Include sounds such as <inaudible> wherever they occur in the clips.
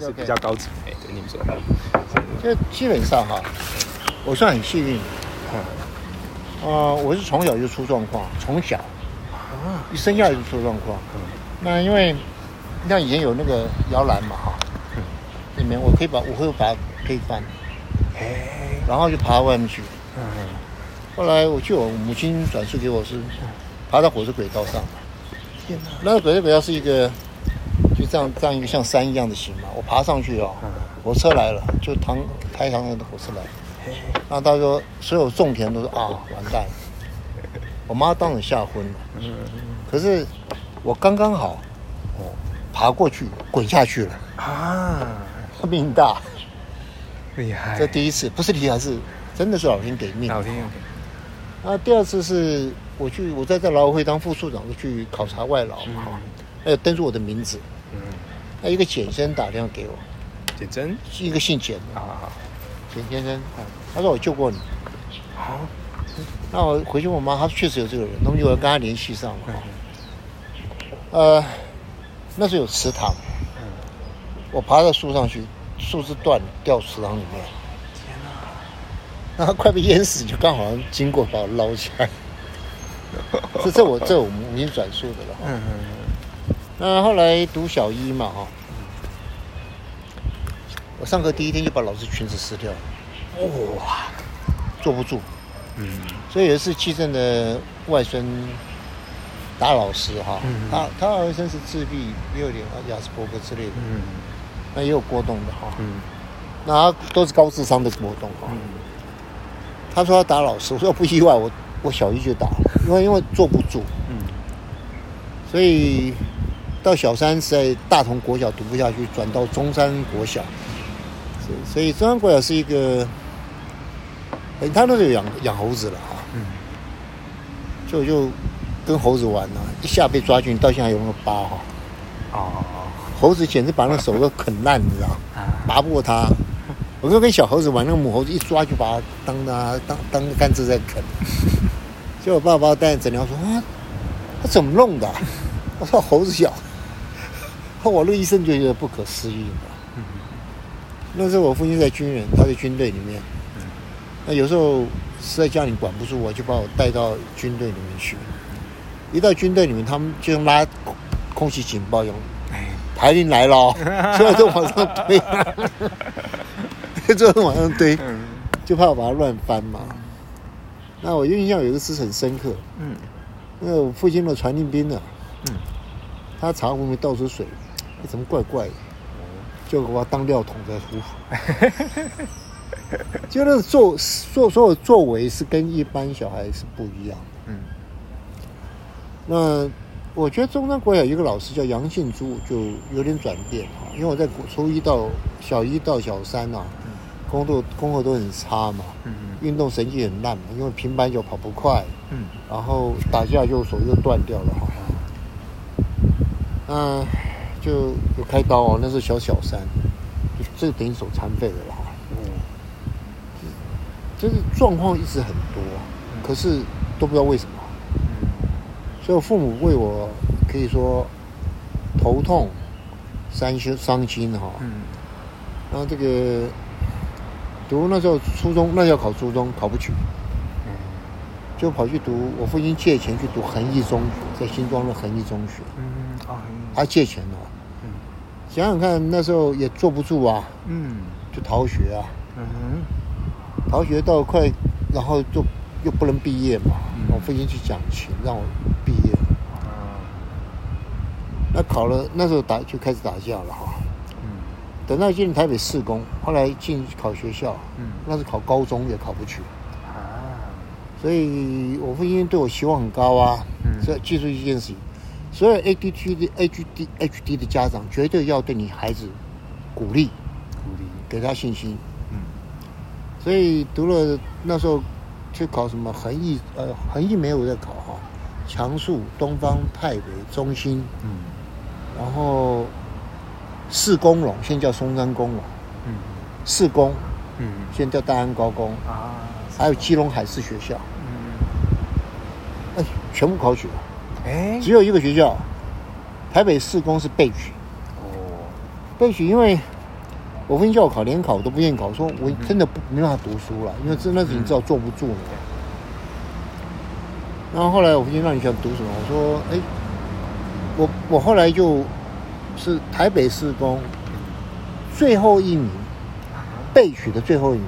是比较高级。哎，对，你们说。就基本上哈，我算很幸运。呃，我是从小就出状况，从小啊，一生下来就出状况。那因为像以前有那个摇篮嘛哈，里面我可以把我会把它推翻，哎，然后就爬到外面去。嗯，后来我记得我母亲转述给我是爬到火车轨道上，天哪！那个火车轨道是一个就这样这样一个像山一样的形嘛，我爬上去哦，火车来了，就唐台糖的火车来了。然后他说，所有种田都是啊，完蛋了。我妈当场吓昏了。嗯，可是我刚刚好，哦，爬过去，滚下去了，啊，命大。厉害！这第一次，不是厉害，是真的是老天给命。老天给，那第二次是我去，我在在劳委会当副处长，就去考察外劳嘛，哈、还有登出我的名字。嗯，那一个简先生打电话给我，简真，是一个姓简的。啊，简先生啊，他说我救过你。好，那我回去问我妈，她确实有这个人，那么就我跟他联系上呃，那时候有池塘，我爬到树上去，树枝断了，掉池塘里面，天哪！然后快被淹死，就刚好经过把我捞起来。<laughs> 这这我这我母亲转述的了。哈嗯嗯那后来读小一嘛，哈，我上课第一天就把老师裙子撕掉了，嗯，哇，坐不住。嗯。所以有一次气正的外孙打老师哈，嗯。他他儿孙是自闭，也有点雅斯伯格之类的，嗯。那也有波动的哈，嗯。那他都是高智商的波动哈。嗯。他说他打老师，<laughs> 我说不意外，我我小一就打了，因为因为坐不住，嗯。所以到小三是在大同国小读不下去，转到中山国小。所以所以中山国小是一个，哎他那时候有养养猴子了哈，嗯，就就跟猴子玩了、一下被抓进去，到现在有那个疤哈。哦，猴子简直把那手都啃烂，你知道，啊，拔不过他。我就跟小猴子玩，那个母猴子一抓就把它当它当当甘蔗在啃。<laughs> 结果我爸爸带诊疗说啊，他怎么弄的啊、我说猴子咬。后我那个医生就觉得不可思议嘛。那时候我父亲在军人，他在军队里面。那有时候实在家里管不住我，就把我带到军队里面去。一到军队里面，他们就像拉空空气警报一样，哎，排令来了哦，所有都往上推，最后往上推，嗯就怕我把它乱翻嘛。那我印象有一次很深刻，嗯那我父亲的传令兵呢，嗯，他茶壶里面倒出水，哎怎么怪怪的，就给我当料桶在呼。<laughs> 就那个作作所有作为是跟一般小孩是不一样的。嗯那我觉得中山国小有一个老师叫杨信珠，就有点转变哈，因为我在初一到小一到小三啊，工作功课都很差嘛，嗯运动神经很烂嘛，因为平板就跑不快，嗯然后打架就手又断掉了哈。嗯，就有开刀哦，那是小小三，就这个等于手残废了啦嗯。就是状况一直很多，可是都不知道为什么。所以我父母为我可以说头痛、伤心、伤心哈。嗯然后这个读那时候初中，那要考初中，考不取，就跑去读。我父亲借钱去读恒毅中学，在新庄的恒毅中学，嗯啊他借钱哦。想想看，那时候也坐不住啊，嗯就逃学啊，嗯逃学到快，然后就又不能毕业嘛。嗯我父亲去讲情让我毕业。啊那考了，那时候打就开始打架了哈。嗯等到进台北市工，后来进考学校，嗯那是考高中也考不去，啊所以我父亲对我期望很高啊。嗯。所以记住一件事情，所有 ADT 的 HD HD 的家长绝对要对你孩子鼓励，鼓励。给他信心。嗯。所以读了那时候去考什么恒毅，呃，恒毅没有在考哈，强树、东方、太北、中心，嗯。然后四工龙，现在叫松山工龙，嗯。四工嗯。现在叫大安高工，啊还有基隆海事学校，嗯。哎，全部考取了，哎。只有一个学校，台北四公是备取，哦。备取因为我父亲叫我考联考，我都不愿意考，说我真的不没办法读书了，因为真的是你知道坐不住了。然后后来我父亲让你想读什么？我说，哎，我我后来就是台北市公最后一名备取的最后一名，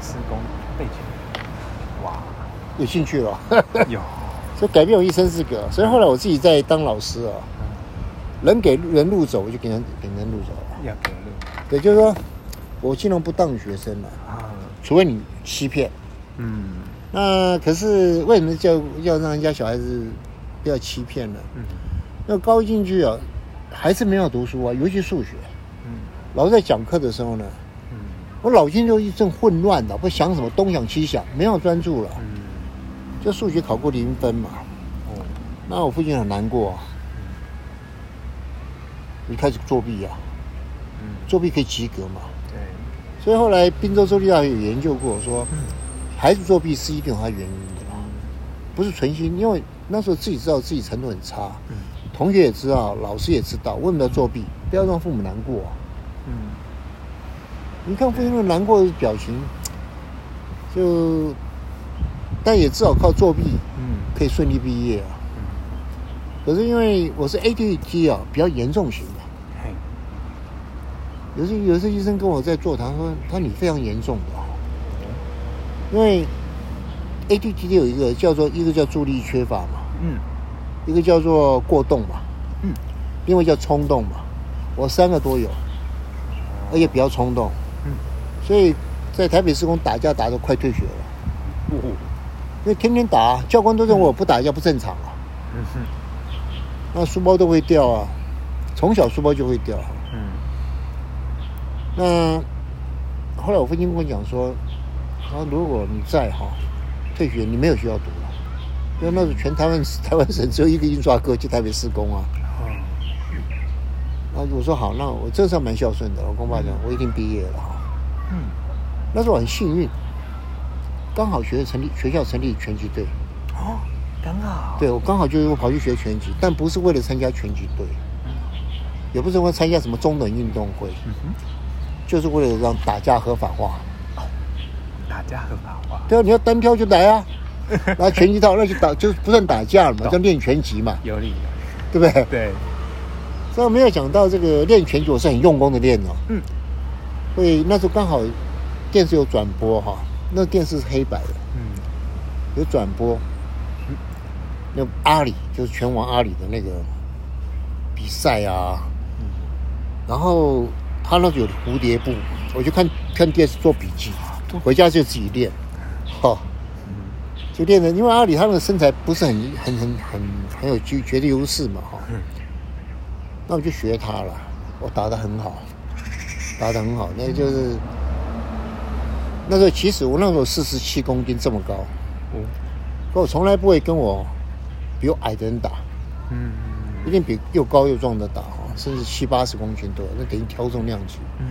施工背景，哇，有兴趣了，有，<laughs> 所以改变我一生是个。所以后来我自己在当老师啊，人给人路走，我就给人给人路走了。要给路对，就是说我尽量不当学生了，啊，除非你欺骗。嗯那可是为什么叫要让人家小孩子不要欺骗呢？嗯那高一进去啊，还是没有读书啊，尤其数学。嗯老师在讲课的时候呢，嗯我脑筋就一阵混乱的，不想什么东想西想，没有专注了。嗯，就数学考过零分嘛，哦，那我父亲很难过、啊，你开始作弊啊，嗯，作弊可以及格嘛。对，所以后来滨州州立大学有研究过，说嗯。孩子作弊是一定有他原因的啦，不是存心，因为那时候自己知道自己程度很差，嗯。同学也知道，老师也知道，为什么要作弊？不要让父母难过、啊。嗯。你看父亲那难过的表情，就，但也至少靠作弊嗯。可以顺利毕业啊。嗯，可是因为我是 ADHD 啊，比较严重型的，嘿，有时有时医生跟我在座谈说，他说你非常严重的。啊，因为 ADHD 有一个叫做一个叫注意力缺乏嘛，嗯。一个叫做过动嘛，嗯，另外叫冲动嘛，我三个都有，而且比较冲动，嗯，所以在台北施工打架打得快退学了，哦，因为天天打，教官都认为我不打架不正常啊，嗯哼，那书包都会掉啊，从小书包就会掉。嗯。那后来我父亲跟我讲说，他说如果你在哈退学，你没有学校读了，因为那时候全台湾 <laughs> 台湾省只有一个印刷科，就台北施工啊。哦，然后我说好，那我这算蛮孝顺的，我跟我爸讲，我已经毕业了哈。嗯。那时候我很幸运，刚好学成立学校成立拳击队，哦，刚好，对我刚好就是跑去学拳击，但不是为了参加拳击队，也不是为了参加什么中等运动会，嗯哼，就是为了让打架合法化。打架合法化，对啊，你要单挑就来啊，<laughs> 拿拳击套那就打，就不算打架了嘛，懂。叫练拳击嘛，有理有理，对不对？对，所以我没有想到这个练拳击，我是很用功的练哦。嗯。所以那时候刚好电视有转播哈，那电视是黑白的，嗯。有转播。那阿里就是拳王阿里的那个比赛啊，嗯。然后他那有蝴蝶步，我就看看电视做笔记，回家就自己练，哈、嗯就练的，因为阿里他们的身材不是很很很很很有绝绝对优势嘛，哈、嗯。那我就学他了，我打得很好，打得很好，那就是那时候其实我那时候四十七公斤这么高，哦，可我从来不会跟我比我矮的人打，嗯一定比又高又壮的打哈，甚至七八十公斤多，那等于挑重量级。嗯，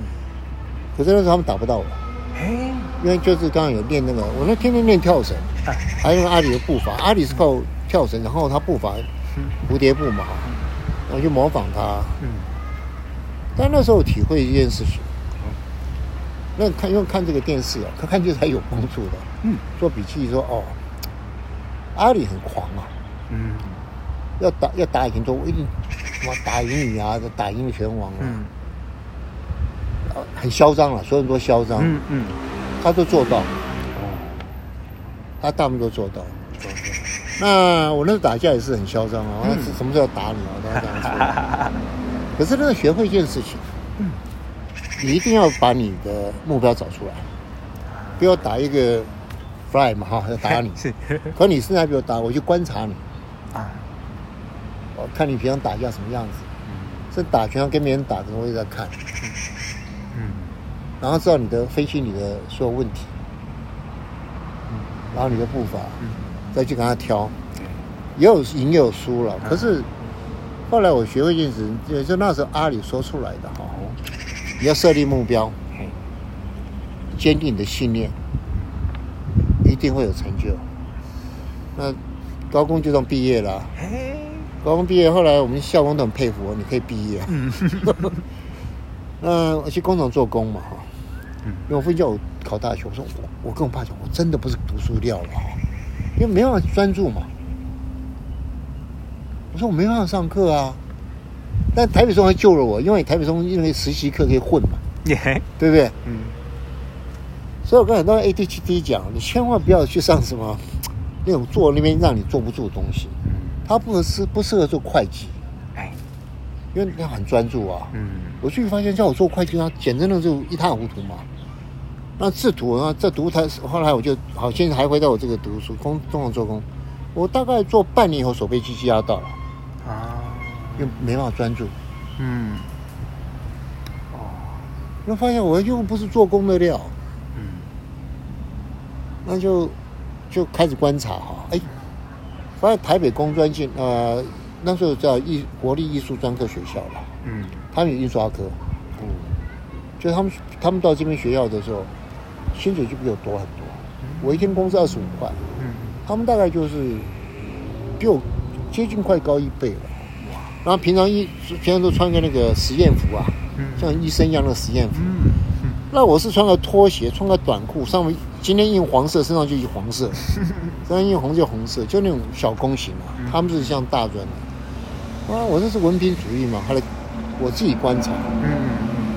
可是那时候他们打不到我，嘿，因为就是刚刚有练那个，我那天天练跳绳，啊，<laughs> 还有阿里的步伐，阿里是靠跳绳，然后他步伐嗯。蝴蝶步嘛，然后去模仿他。嗯。但那时候我体会一件事情，那看因为看这个电视啊，看看就是还有帮助的。嗯。做笔记说哦，阿里很狂啊，嗯。要打要打赢都我一定什么打赢你啊，打赢拳王啊，嗯。呃很嚣张了，所有人都嚣张，嗯嗯，他都做到，哦，他大部分都做到。那我那时候打架也是很嚣张啊，嗯。什么时候打你啊？都要这样说。<laughs> 可是那个学会一件事情，嗯你一定要把你的目标找出来，不要打一个 fly 嘛哈，要打你。<laughs> 是。可你现在比我打，我就观察你，啊，我看你平常打架什么样子。嗯。这打拳跟别人打的，我也在看，嗯。然后知道你的分析你的所有问题，嗯。然后你的步伐，嗯，再去跟他挑，也有赢也有输了。嗯。可是后来我学会一件事，也就那时候阿里说出来的哈，你要设立目标，嘿，坚定你的信念，一定会有成就。那高工就这样毕业了高工毕业后来我们校工都很佩服我，你可以毕业。嗯。<laughs> 那我去工厂做工嘛哈，嗯。因为我父亲叫我考大学，我说我我跟我爸讲，我真的不是读书料了哈，因为没办法专注嘛。我说我没办法上课啊，但台北松还救了我，因为台北松因为实习课可以混嘛，耶，对不对？嗯。所以我跟很多 ADHD 讲，你千万不要去上什么那种坐那边让你坐不住的东西，嗯，它不合适不适合做会计，哎，因为他很专注啊。嗯。我去发现叫我做会计，他简直那就一塌糊涂嘛。那制图啊，这读他，后来我就好，现在还回到我这个读书工中网做工，我大概做半年以后手被机器压到了，啊，因为没办法专注，嗯。因为发现我又不是做工的料，嗯。那就就开始观察哈，哎，发现台北工专进呃那时候叫艺国立艺术专科学校了，嗯。他们有印刷科，嗯就他们他们到这边学校的时候，薪水就比我多很多，我一天工资二十五块，嗯。他们大概就是比我接近快高一倍了。然后平常一平常都穿个那个实验服啊，嗯像医生一样的实验服。那我是穿个拖鞋，穿个短裤，上面今天印黄色，身上就印黄色，<laughs> 身上印红就红色，就那种小工型啊。他们是像大专的，啊，我这是文凭主义嘛。后来我自己观察，嗯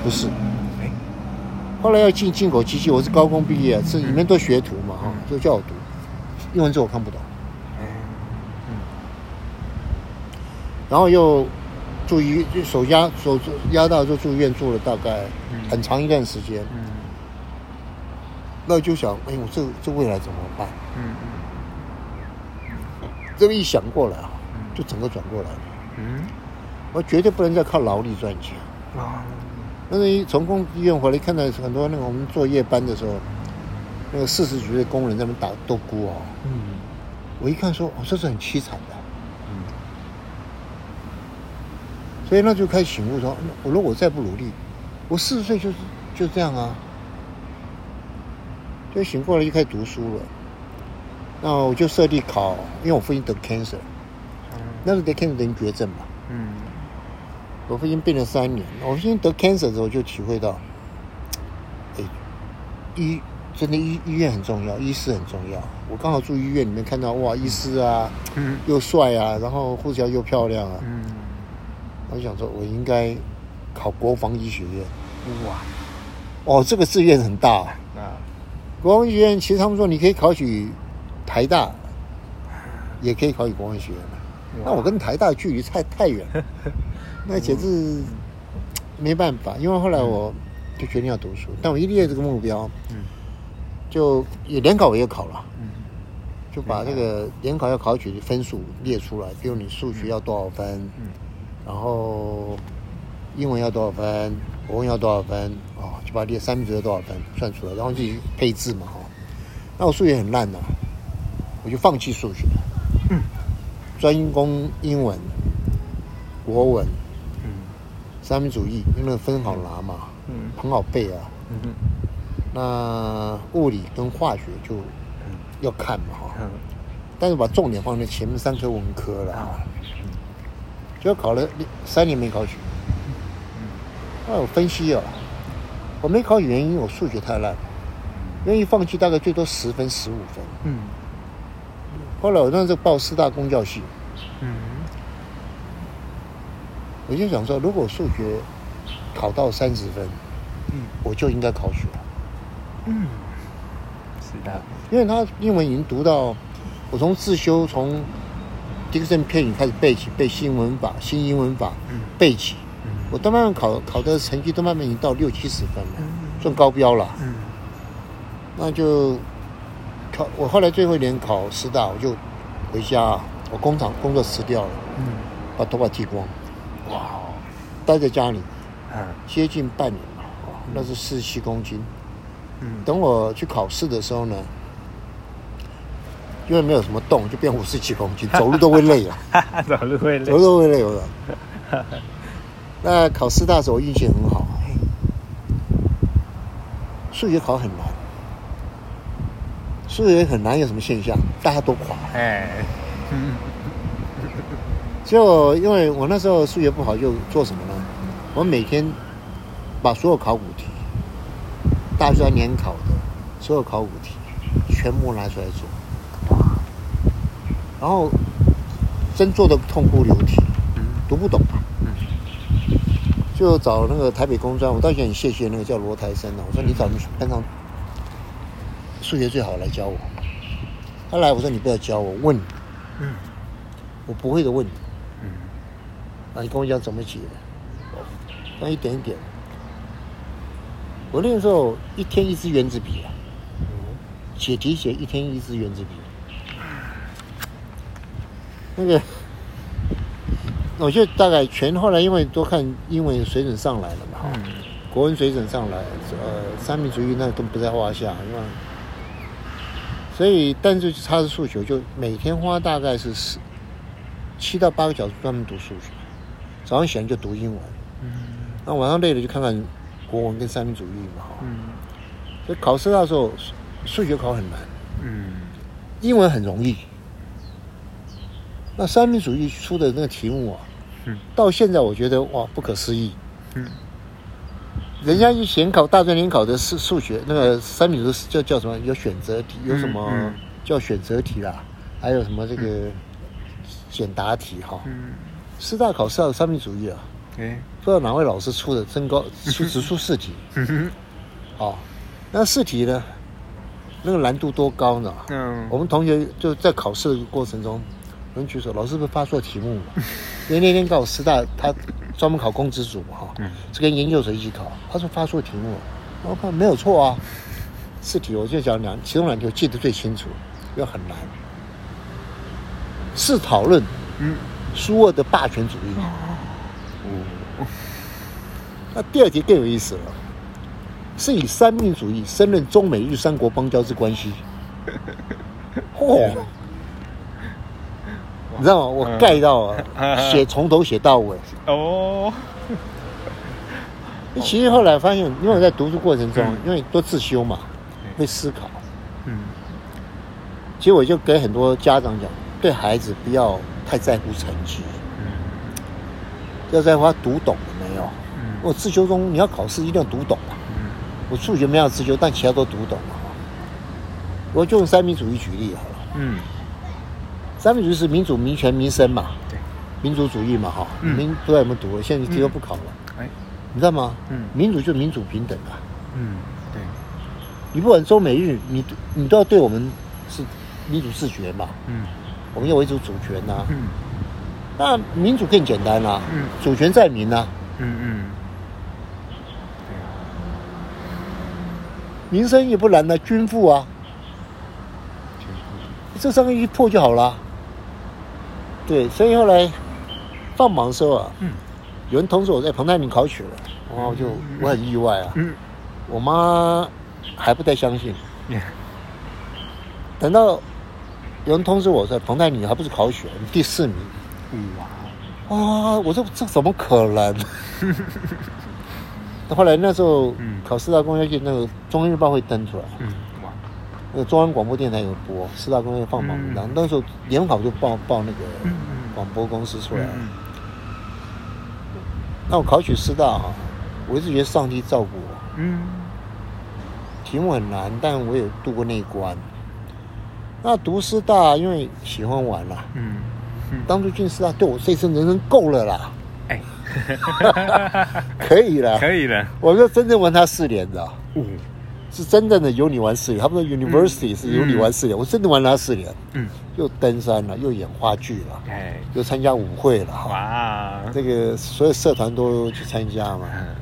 不是。哎后来要进进口机器，我是高工毕业，是里面都学徒嘛，哈，就叫我读。英文字我看不懂，哎然后又住医，就手压手压到就住院住了大概嗯很长一段时间。嗯那就想，哎，我这这未来怎么办？嗯这么一想过来啊，嗯就整个转过来了。嗯我绝对不能再靠劳力赚钱。啊那从工医院回来，看到很多那个我们做夜班的时候，那个四十几岁的工人在那打斗鼓哦，嗯我一看说，哦，这是很凄惨的。嗯所以那就开始醒悟说，我如果再不努力，我四十岁就是就这样啊。就醒过来就开始读书了。那我就设立考，因为我父亲得 cancer，那时候得 cancer 等于绝症嘛。嗯我父亲病了三年，我父亲得 cancer 的时候就体会到，哎，医真的医医院很重要，医师很重要。我刚好住医院里面看到哇，医师啊嗯又帅啊，然后护士长又漂亮啊，嗯我就想说我应该考国防医学院。哇哦，这个志愿很大、啊。啊国防医学院其实他们说你可以考取台大，也可以考取国防医学院。那我跟台大距离太太远了，<laughs> 那简直没办法。因为后来我就决定要读书，但我一列这个目标，嗯就也联考我也考了，嗯就把这个联考要考取的分数列出来，比如你数学要多少分，嗯然后英文要多少分，国文要多少分，哦，就把它列三明治要多少分算出来，然后自己配置嘛，哈、那我数学很烂呐、我就放弃数学，嗯。专攻英文、国文、嗯三民主义，因为分好拿嘛，嗯。很好背啊。嗯那物理跟化学就嗯要看嘛，哈、嗯。但是把重点放在前面三科文科了，啊就考了三年没考取。那我分析啊，我没考取原因，我数学太烂，愿意放弃大概最多十分、十五分。嗯。后来我那时候报四大公教系，嗯。我就想说，如果数学考到三十分，嗯。我就应该考取了，嗯，是的，因为他英文已经读到，我从自修从第一个正片语开始背起，背新文法、新英文法，嗯。背起，嗯。我都慢慢考考的成绩都慢慢已经到六七十分了，嗯。算高标了。嗯。那就考我后来最后一年考师大，我就回家，我工厂工作辞掉了，嗯，把头发剃光，哇哦，待在家里嗯。接近半年吧，哦。那是四十七公斤。嗯。等我去考试的时候呢，因为没有什么动，就变五十几公斤，走路都会累了，哈哈，走路会累走路，都会累了。<laughs> 那考师大的时候我运气很好，数学考很难，数学很难有什么现象？大家都垮。哎，嗯 <laughs> 就因为我那时候数学不好，就做什么呢？我每天把所有考古题，大专联考的所有考古题，全部拿出来做，然后真做的痛哭流涕，嗯。读不懂啊。嗯。就找那个台北工专，我到现在很谢谢那个叫罗台生的，我说你找你班上数学最好来教我。他来我说你不要教我，问。你，嗯。我不会的问。你，嗯。啊你跟我讲怎么解，那一点一点。我那个时候一天一支圆珠笔啊，解题写一天一支圆珠笔。那个，我觉得大概全后来因为多看英文水准上来了嘛，国文水准上来，呃，三民主义那都不在话下，是吧，所以但是他是数学，就每天花大概是十七到八个小时专门读数学，早上起来就读英文，嗯。那晚上累了就看看国文跟三民主义嘛，哈、嗯。所以考试那时候数数学考很难，嗯。英文很容易。那三民主义出的那个题目啊，嗯到现在我觉得哇不可思议。嗯人家以前考大专联考的是数学，那个三民主义叫叫什么？有选择题，有什么叫选择题啦？还有什么这个简答题哈？嗯，师大考试要有三民主义啊，哎，不知道哪位老师出的，真高 <laughs> 出只出试题嗯哼，哦。那试题呢，那个难度多高呢？嗯，我们同学就在考试的过程中，有人举手，老师是不是发错题目了？<laughs> 因为那天刚好师大他专门考公职组嘛，哈，嗯是跟研究所一起考，他说发错题目了，我看没有错啊，四题我就讲两，其中两题我记得最清楚，因为很难，是讨论嗯，苏俄的霸权主义。哦，那第二题更有意思了，是以三民主义升任中美日三国邦交之关系。<laughs> 嚯、你知道吗？我盖到啊，嗯写从头写到尾。哦，其实后来发现，因为我在读书过程中嗯，因为多自修嘛，对会思考。嗯其实我就给很多家长讲，对孩子不要太在乎成绩，嗯要在乎他读懂了没有。嗯我自修中你要考试一定要读懂啊。嗯我数学没有自修，但其他都读懂了。我就用三民主义举例好了。嗯，三民主义是民主、民权、民生嘛，对，民主主义嘛哈。嗯。民不知道有没有读过，现在题都不考了，哎，你知道吗？嗯。民主就是民主平等啊。嗯，对，你不管中美日，你你都要对我们是民主自觉嘛，嗯。我们要维持主权呐、嗯。那民主更简单啦、嗯。主权在民呐、嗯嗯，民生也不难的，均富啊，这三个一破就好了。对，所以后来放榜的时候啊，嗯。有人通知我在彭泰明考取了，然后就我很意外啊，嗯。我妈还不太相信，嗯，等到有人通知我说彭泰你还不是考取了，第四名。哇，啊！我说这怎么可能？<laughs> 后来那时候，嗯。考四大公约去那个中央日报会登出来，嗯。哇，那中央广播电台有播四大公约放榜名单。嗯那时候联考就报报那个嗯广播公司出来。嗯那我考取师大啊，我一直觉得上帝照顾我，嗯题目很难，但我也度过那一关。那读师大，因为喜欢玩啦，嗯嗯，当初进师大对我这一生人生够了啦，哎，<laughs> 可以了。可以了，我就真正玩他四年的。哦，是真正的有你玩四年，他们说 university 是有你玩四年，我真的玩了他四年，嗯，又登山了，又演话剧了，哎，又参加舞会了哈，哇，这个所有社团都去参加嘛，嗯。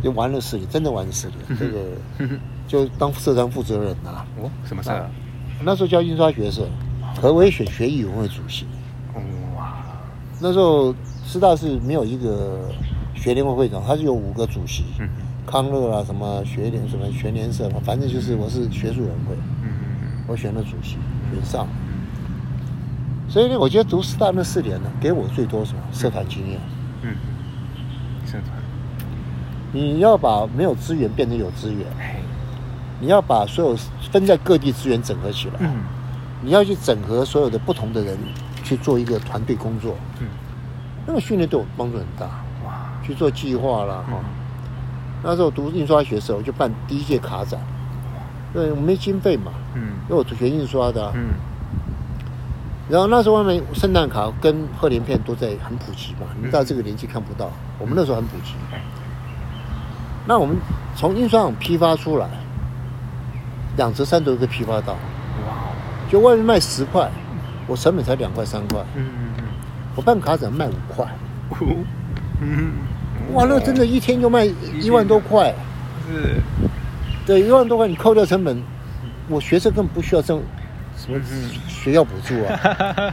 就玩了四年，真的玩了四年，这个嗯就当社团负责人呐、哦，什么事啊？那时候叫印刷学社，何伟选学艺委员会主席，哦哇，那时候师大是没有一个学联会会长，他是有五个主席，嗯康乐啊，什么学联什么全联社嘛，反正就是我是学术委员会。嗯。我选了主席，选上。所以呢，我觉得读师大那四年呢，给我最多什么？社团经验。嗯，社团，你要把没有资源变成有资源，哎，你要把所有分在各地资源整合起来，嗯。你要去整合所有的不同的人去做一个团队工作。嗯，那个训练对我帮助很大，哇，去做计划啦，哈、嗯那时候读印刷学的时候，我就办第一届卡展，对，我没经费嘛，嗯。因为我学印刷的啊、嗯。然后那时候外面圣诞卡跟贺年片都在很普及嘛，你到这个年纪看不到，我们那时候很普及。那我们从印刷厂批发出来，两折三折都批发到，哇哦，就外面卖十块，我成本才两块三块，嗯嗯我办卡展卖五块，嗯，嗯，哇，那真的一天就卖一万多块，是，对，一万多块你扣掉成本，我学生根本不需要这种什么嗯学校补助啊，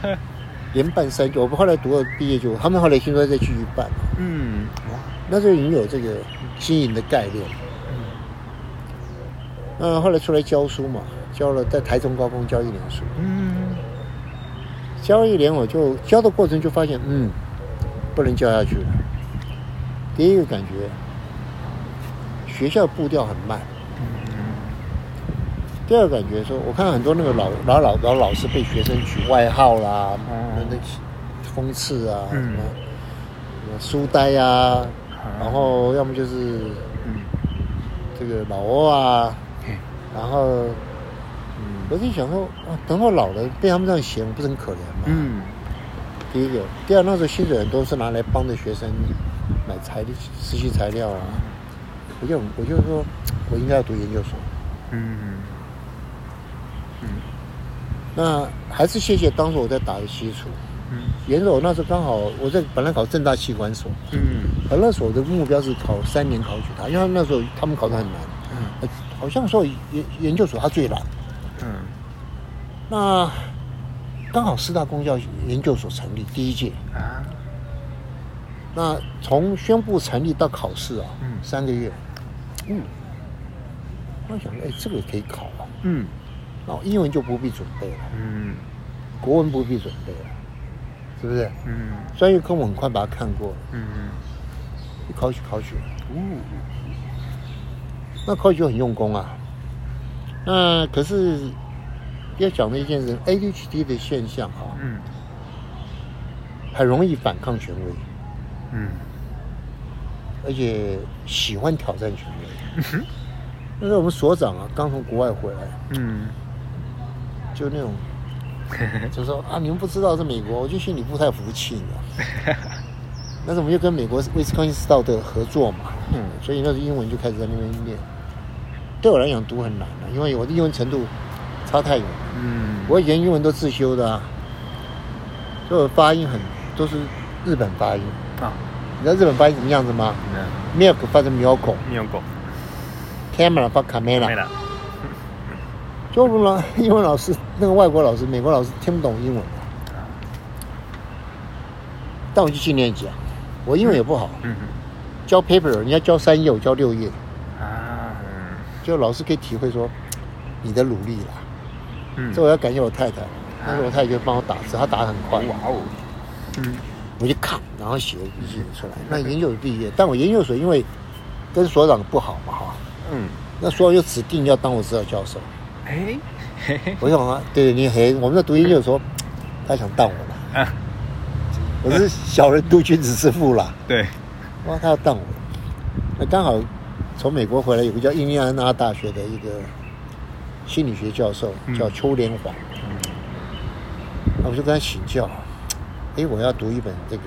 <laughs> 连办三届，我们后来读了毕业就，他们后来听说再继续办，嗯，哇，那时候已经有这个经营的概念。嗯后来出来教书嘛，教了在台中高工教一年书，嗯。教一年我就教的过程就发现，嗯，不能教下去了。第一个感觉，学校步调很慢；第二个感觉说，我看很多那个老老老老老师被学生取外号啦，那那讽刺啊，什嗯。么什么书呆啊，然后要么就是嗯。这个老欧啊，然后，嗯，我就想说，啊，等我老了被他们这样嫌，我不是很可怜吗？嗯。第一个，第二，那时候薪水很多是拿来帮着学生买材料、实习材料啊。我就我就说，我应该要读研究所。嗯嗯那还是谢谢当时我在打的基础。嗯研究所那时候刚好我在本来考正大器官所，嗯本来所的目标是考三年考取它，因为那时候他们考的很难，嗯呃好像说研研究所它最难。嗯那刚好四大公教研究所成立第一届，啊，那从宣布成立到考试啊，嗯。三个月，嗯，我想，哎，这个可以考啊，嗯。然后英文就不必准备了，嗯。国文不必准备了，是不是？嗯。专业科目很快把它看过了，嗯一考取考取。了，哦那考取就很用功啊。那可是要讲的一件事，ADHD 的现象啊，嗯。很容易反抗权威，嗯而且喜欢挑战权威。那时候我们所长啊，刚从国外回来，嗯就那种，<laughs> 就说啊，你们不知道是美国，我就心里不太服气呢。<laughs> 那时候我们就跟美国威斯康星斯道德合作嘛，嗯所以那时候英文就开始在那边练。对我来讲读很难了、因为我的英文程度差太远。嗯我以前英文都自修的啊，所以我发音很都是日本发音。啊，你知道日本发音什么样子吗？那？milk 发成 milk，camera 没有狗，发没 camera。了，就我们老英文老师，那个外国老师、美国老师听不懂英文，但我去训练级啊。我英文也不好，嗯。教 paper 人家教三页，我教六页，啊就老师可以体会说你的努力了。嗯。这我要感谢我太太，但是我太太就帮我打字，她打得很快，哇哦，嗯我就看，然后写笔记出来。那研究所毕业，但我研究所因为跟所长不好嘛哈，嗯，那所长就指定要当我指导教授。哎，嘿 <laughs> 嘿 <laughs> 我想啊，对你很，我们在读研究所，他想当我了。啊，我是小人督君子之腹啦，对，哇，他要当我，那刚好从美国回来，有个叫印第安纳大学的一个心理学教授，嗯。叫邱连环，那我就跟他请教，哎，我要读一本这个，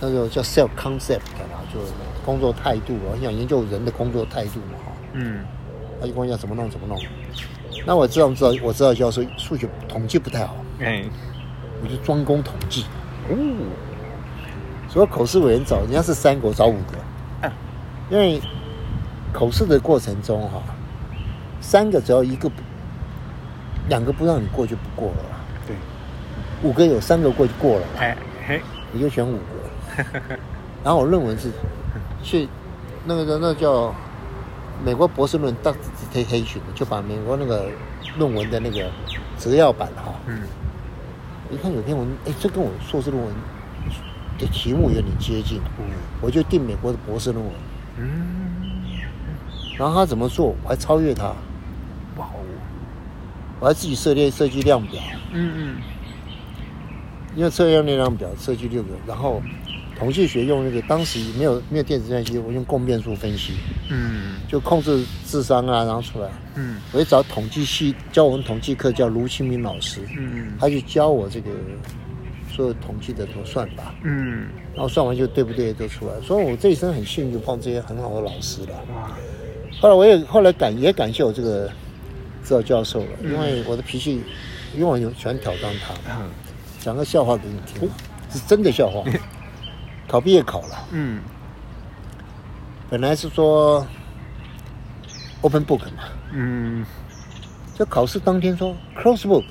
那个叫 self concept 啦，就工作态度啊，我想研究人的工作态度嘛，哈，嗯。他就跟我讲怎么弄怎么弄。那我知道，知道，我知道教授数学统计不太好，哎，我就专攻统计。哦，所以口试委员找人家是三个，我找五个，啊。因为口试的过程中哈，三个只要一个不，两个不让你过就不过了五个有三个过就过了。啦，哎嘿，你就选五个。<laughs> 然后我论文是去那个那叫美国博士论 dissertation，就把美国那个论文的那个摘要版哈，嗯。一看有篇文，哎，这跟我硕士论文的题目有点接近，我就定美国的博士论文。嗯，然后他怎么做，我还超越他，哇哦，我还自己设列设计量表，嗯嗯因为测量那量表设计六个，然后统计学用那个当时没有没有电子计算机，我用共变数分析，嗯。就控制智商啊，然后出来。嗯。我就找统计系教我们统计课叫卢清明老师，嗯。他去教我这个所有统计的怎么算法，嗯，然后算完就对不对都出来。所以我这一生很幸运，就碰这些很好的老师了。哇，后来我也后来感也感谢我这个指导教授了，因为我的脾气，因为我有喜欢挑战他。嗯讲个笑话给你听，是真的笑话。<laughs> 考毕业考了，嗯。本来是说 open book 嘛，嗯。就考试当天说 close book，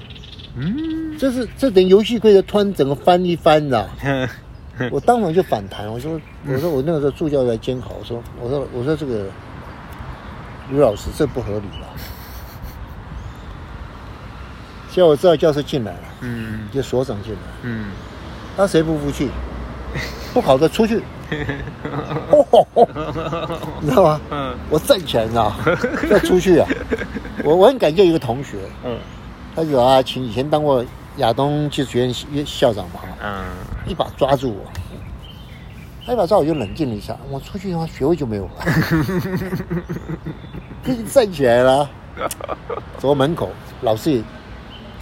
嗯。这是这等游戏规则突然整个翻一翻，你知道？嗯我当场就反弹，我说我说我那个时候助教在监考，我说我说我说这个吕老师这不合理了。结果我知道教授进来了，嗯。就所长进来，嗯，那谁不服气？<laughs> 不考的出去，<laughs> 你知道吗？嗯。我站起来，你知道吗，再出去啊！我我很感谢一个同学，嗯。他有啊，请以前当过亚东技术学院校长嘛，嗯。一把抓住我，他一把抓我就冷静了一下，我出去的话学位就没有了，站起来了，走到门口，老师也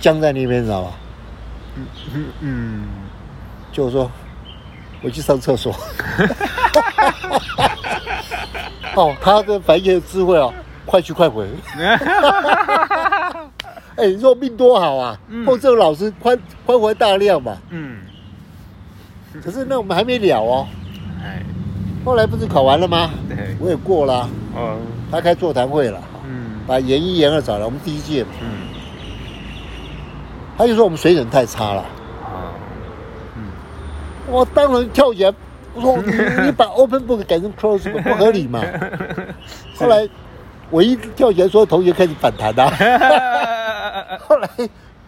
僵在那边，你知道吧？嗯嗯，就说我去上厕所。<laughs> 哦，他的反应很有智慧哦，快去快回。<laughs> 哎，你说命多好啊！嗯碰这种老师宽宽怀大量嘛。嗯，可是那我们还没了哦，哎，后来不是考完了吗？对，我也过了啊，哦，他开座谈会了，嗯把研一研二找来，我们第一届嘛，嗯，他就说我们水准太差了。啊，嗯我当然跳起来，我说 <laughs> 你你把 open book 改成 close book 不合理嘛。<laughs> 后来我一跳起来，所有同学开始反弹啊。<laughs> 后来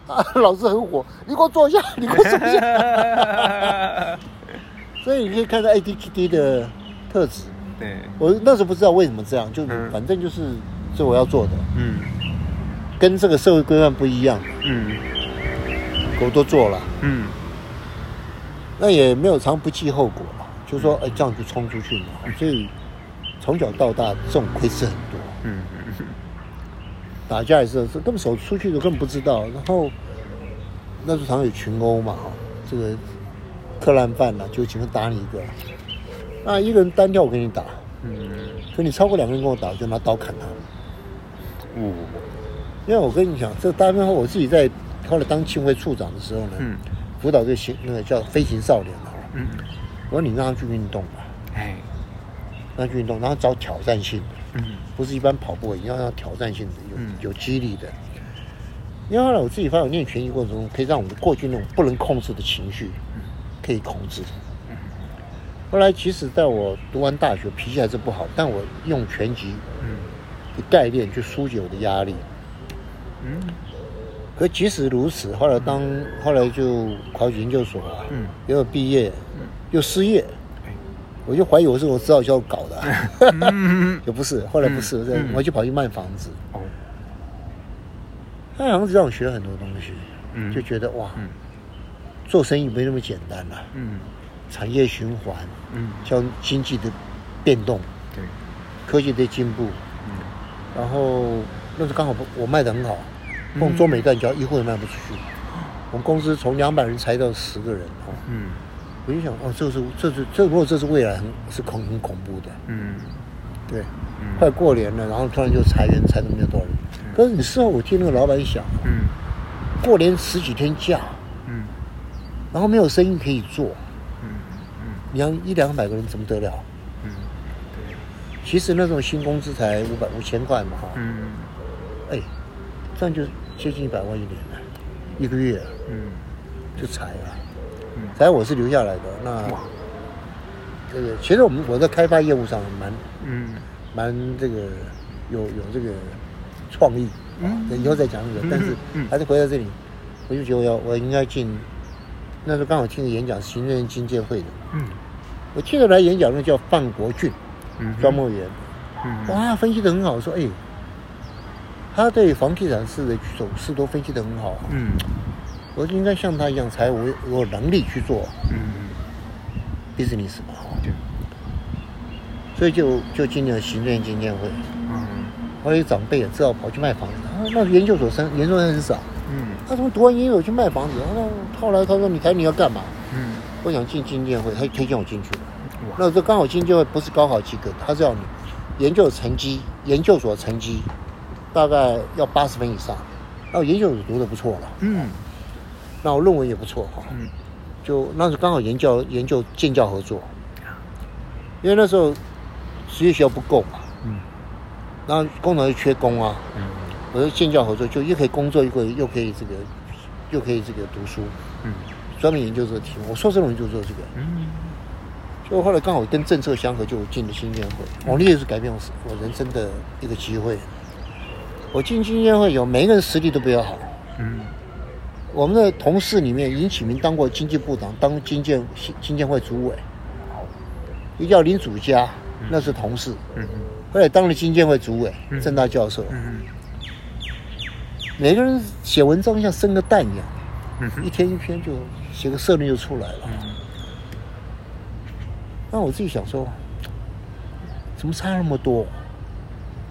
啊，老师很火，你给我坐下，你给我坐下。所以你可以看到 ADHD 的特质。对，我那时候不知道为什么这样，就嗯反正就是这我要做的，嗯跟这个社会规范不一样，嗯我都做了。嗯。那也没有常不计后果嘛，就说哎这样就冲出去嘛，所以从小到大这种亏是很多，嗯。打架也是，是根本手出去的根本不知道，然后那时候常有群殴嘛，哈，这个克烂饭呐、就警察打你一个，那一个人单挑我跟你打，嗯，可你超过两个人跟我打，我就拿刀砍他，嗯，因为我跟你讲，这大部分我自己在后来当庆会处长的时候呢，嗯。辅导这个行那个叫飞行少年啊，嗯，我说你让他去运动吧。哎，让他去运动，然后找挑战性。的，嗯。不是一般跑步而已，要让挑战性的，有、嗯。有激励的。因为后来我自己发现，我练拳击过程中，可以让我们过去那种不能控制的情绪，可以控制。后来，即使在我读完大学，脾气还是不好，但我用拳击嗯。的概念去疏解我的压力。嗯可即使如此，后来当后来就考取研究所啊，嗯又毕业，又失业，哎我就怀疑我是我指导教搞的也不是，后来不是，嗯我就跑去卖房子。哦，卖房子让我学了很多东西，嗯就觉得哇，嗯做生意没那么简单了、嗯产业循环，嗯，叫经济的变动，对，科技的进步，嗯然后那时候刚好不我卖的很好，嗯。光中美断交一户也卖不出去，我们公司从两百人裁到十个人哦，嗯。我就想哦，这是这是这如果这是未来很是恐很恐怖的，嗯。对，嗯。快过年了，然后突然就裁员裁这么多少人，可是你事后我听那个老板想，嗯。过年十几天假，嗯。然后没有生意可以做，嗯嗯。你要一两百个人怎么得了？嗯，对，其实那种新工资才五百五千块嘛哈，嗯。哎，这样就接近一百万一年了，一个月嗯就裁了，嗯裁我是留下来的。那这个其实我们我在开发业务上蛮嗯蛮这个有有这个创意，啊嗯以后再讲这个，嗯但是嗯还是回到这里，我就觉得我要我应该进。那时候刚好听个演讲，是行政院经济会的，嗯我记得来演讲那叫范国俊，嗯，庄梦圆。嗯哇，分析的很好，说哎，他对房地产市的走势都分析得很好啊，嗯我就应该像他一样，才我我有能力去做。嗯 business 嘛，对，所以就就进了行政院经建会。嗯我有长辈也知道跑去卖房子，啊，那研究所生研究生很少，嗯他怎么读完研究所去卖房子？啊那后来他说你看你要干嘛？嗯，我想进经建会，他推荐我进去了。哇，那这刚好经建会不是高考及格，他是要你研究成绩，研究所成绩大概要八十分以上。那我研究所读的不错了，嗯。那我论文也不错哈。嗯。就那时候刚好研究研究建教合作，因为那时候实业学校不够嘛，嗯。然后工厂又缺工啊，嗯。我说建教合作就又可以工作，又可以又可以这个又可以这个读书，嗯。专门研究这个题目。我硕士论文就做这个，嗯。就后来刚好跟政策相合，就进了新建会。我那也是改变我我人生的一个机会。我进新建会有每一个人实力都比较好。嗯我们的同事里面，尹启明当过经济部长，当经建经建会主委，一个叫林祖嘉，那是同事，嗯后来当了经建会主委，郑大教授。嗯每个人写文章像生个蛋一样，嗯一天一篇就写个社论就出来了。那我自己想说，怎么差那么多？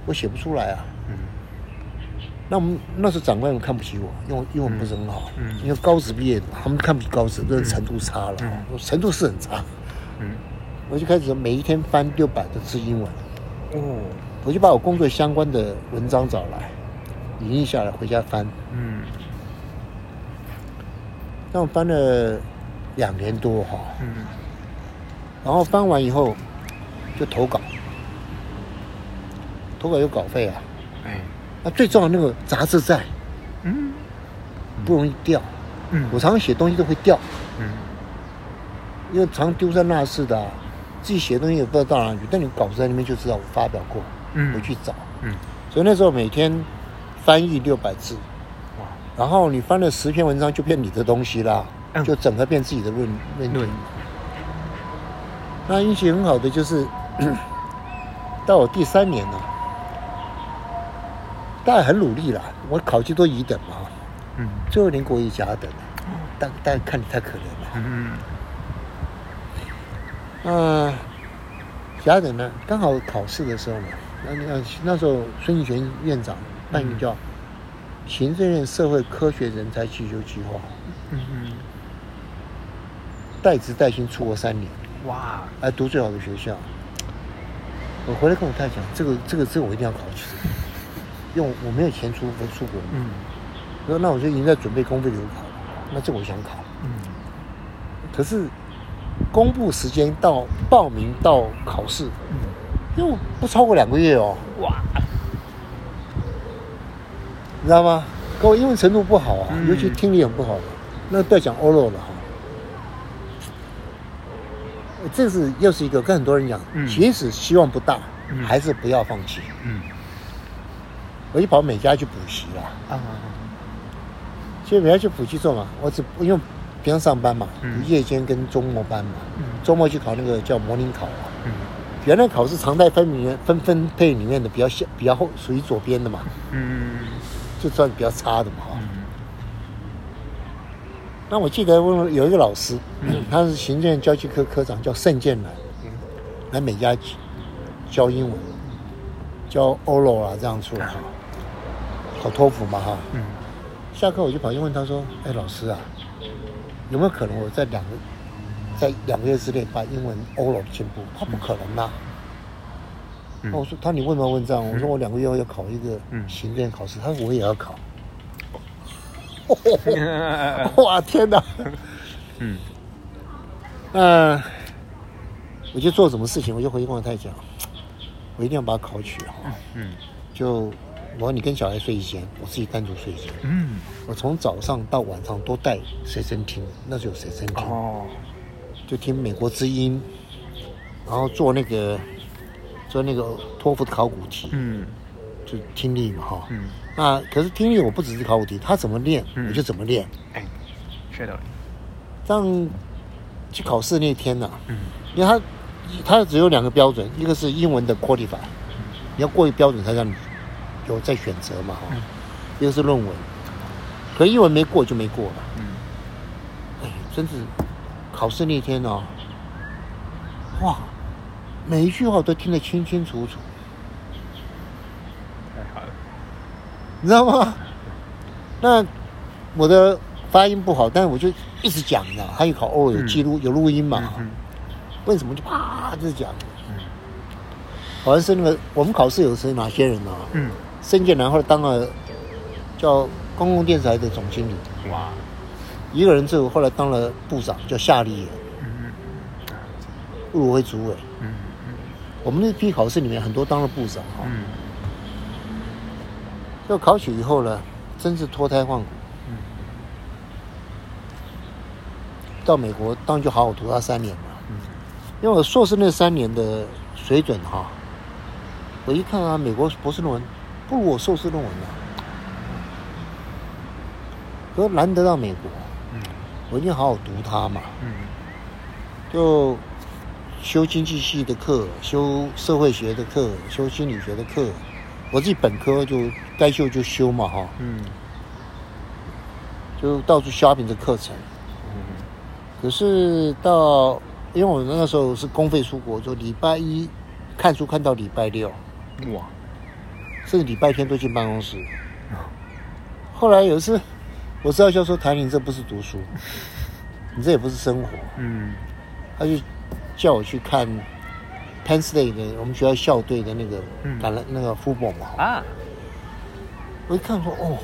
我写不出来啊。嗯那我们那时候长官们看不起我，因为我英文不是很好，嗯因为高职毕业的，他们看不起高职，这是程度差了，嗯我程度是很差。嗯。我就开始每一天翻六百个字英文，哦。我就把我工作相关的文章找来，影印下来回家翻。嗯。那我翻了两年多哈，嗯。然后翻完以后就投稿，投稿有稿费啊。哎那最重要的那个杂志在，嗯。不容易掉。嗯。我常常写东西都会掉，嗯。因为常丢三落四的啊、自己写的东西也不知道到哪里去，但你稿子在那边就知道我发表过，嗯。回去找。嗯。所以那时候每天翻译六百字，哇。然后你翻了十篇文章就变你的东西啦，嗯。就整个变自己的论论。那运气很好的就是，<coughs> 到我第三年了，大概很努力了，我考级都乙等嘛，嗯。最后一年国一甲等，大大概看你太可怜了。嗯。嗯，甲等呢，刚好考试的时候嘛，那那那时候孙运璇院长办一个叫行政院社会科学人才需求计划，嗯嗯代职带薪出国三年，哇。来读最好的学校。我回来跟我太太讲，这个这个这个我一定要考去，因为我没有钱出出国。嗯那我就已经在准备公费留考了，那这个我想考。嗯可是公布时间到报名到考试，嗯又不超过两个月哦，哇你知道吗？各位英文程度不好啊，嗯尤其听力很不好的，那不要讲 oral 了哈。呃这是又是一个跟很多人讲，嗯即使希望不大，嗯还是不要放弃。嗯我就跑美加去补习啦，啊。其实美加去补习做嘛，我只因为平常上班嘛，嗯。夜间跟周末班嘛，嗯。周末去考那个叫模拟考啊。嗯。原来考试常态分里面分分配里面的比较小比较后属于左边的嘛，嗯就算比较差的嘛。哈。嗯。那我记得问有一个老师，<clears throat> 他是行政院教育科科长，叫盛建南，来美加教英文，教 oral 啊这样出来哈，考托福嘛哈。嗯下课我就跑去问他说：“哎，老师啊，有没有可能我在两个在两个月之内把英文 oral 进步？”他不可能呐、嗯那我说：“他你问没有问这样？”我说：“我两个月后要考一个嗯行政考试。”他说：“我也要考。嗯 <laughs> 哇，天哪！嗯那我就做什么事情，我就回去跟我太太讲，我一定要把它考取哈。嗯就我说你跟小孩睡一间，我自己单独睡一间。嗯我从早上到晚上都带随身听，那时候有随身听，哦就听美国之音，然后做那个做那个托福的考古题，嗯就听力嘛哈。嗯那可是听力我不只是考古题，他怎么练嗯我就怎么练。哎学到了这样去考试那天呢、嗯因为他他只有两个标准，一个是英文的 qualify，你要过一标准才让你有在选择嘛哈。嗯一个是论文，可英文没过就没过了。嗯哎，真是考试那天哦，哇，每一句话我都听得清清楚楚，太好了。你知道吗？那我的发音不好，但是我就一直讲，你知道，还有考偶尔有记录、有录音嘛，嗯为什么就啪就讲？嗯好像是那个我们考试有时候哪些人呢、啊？嗯申建南后来当了叫公共电视台的总经理，嗯，哇，一个人之后后来当了部长，叫夏立言，嗯。嗯陆委会主委。嗯。我们那批考试里面很多当了部长啊，嗯。就考取以后呢，真是脱胎换骨。嗯。到美国当然就好好读他三年嘛，嗯。因为我硕士那三年的水准哈、我一看啊，美国博士论文不如我硕士论文啊。可是难得到美国，嗯我一定好好读它嘛。嗯就修经济系的课，修社会学的课，修心理学的课。我自己本科就该修就修嘛哈，嗯就到处 shopping 的课程。嗯可是到，因为我那时候是公费出国，就礼拜一看书看到礼拜六，哇，甚至礼拜天都进办公室。后来有一次，我知道教授谭林这不是读书，你这也不是生活，嗯。他就叫我去看 Penn State 的我们学校校队的那个嗯。橄榄、那个 football 嘛。啊，我一看说，哦，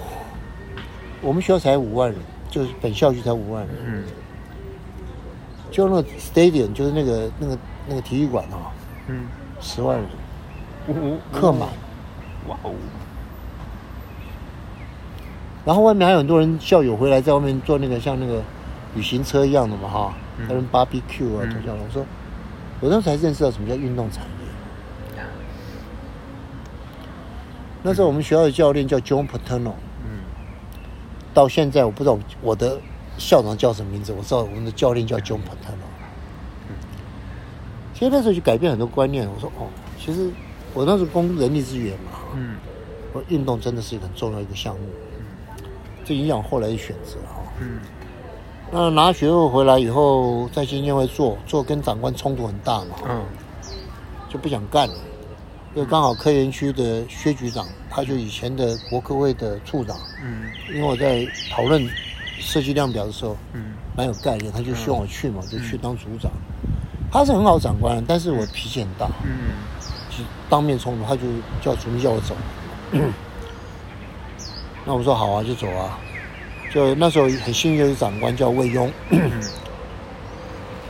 我们学校才五万人，就是本校区才五万人，嗯。就那个 stadium 就是那个那个那个体育馆啊，嗯，十万人，呜客满。哇哦，然后外面还有很多人校友回来，在外面坐那个像那个旅行车一样的嘛哈，嗯。在那边 barbecue 啊，嗯。头小龙。我说，我当时才认识到什么叫运动产业。那时候我们学校的教练叫 John Paterno，嗯。到现在我不知道我的校长叫什么名字，我知道我们的教练叫 John Paterno。其实那时候就改变很多观念，我说哦，其实我那时候供人力资源嘛，嗯。我运动真的是一个很重要一个项目，这影响我后来的选择哈。嗯。那拿学位回来以后，在基金会做，做跟长官冲突很大嘛，嗯。就不想干了。因为刚好科研区的薛局长，他就以前的国科会的处长，嗯。因为我在讨论设计量表的时候，嗯。蛮有概念，他就希望我去嘛，就去当组长。他是很好的长官，但是我脾气很大，嗯。就当面冲突，他就叫主命叫我走。那我说好啊，就走啊。就那时候很幸运有一个长官叫魏庸，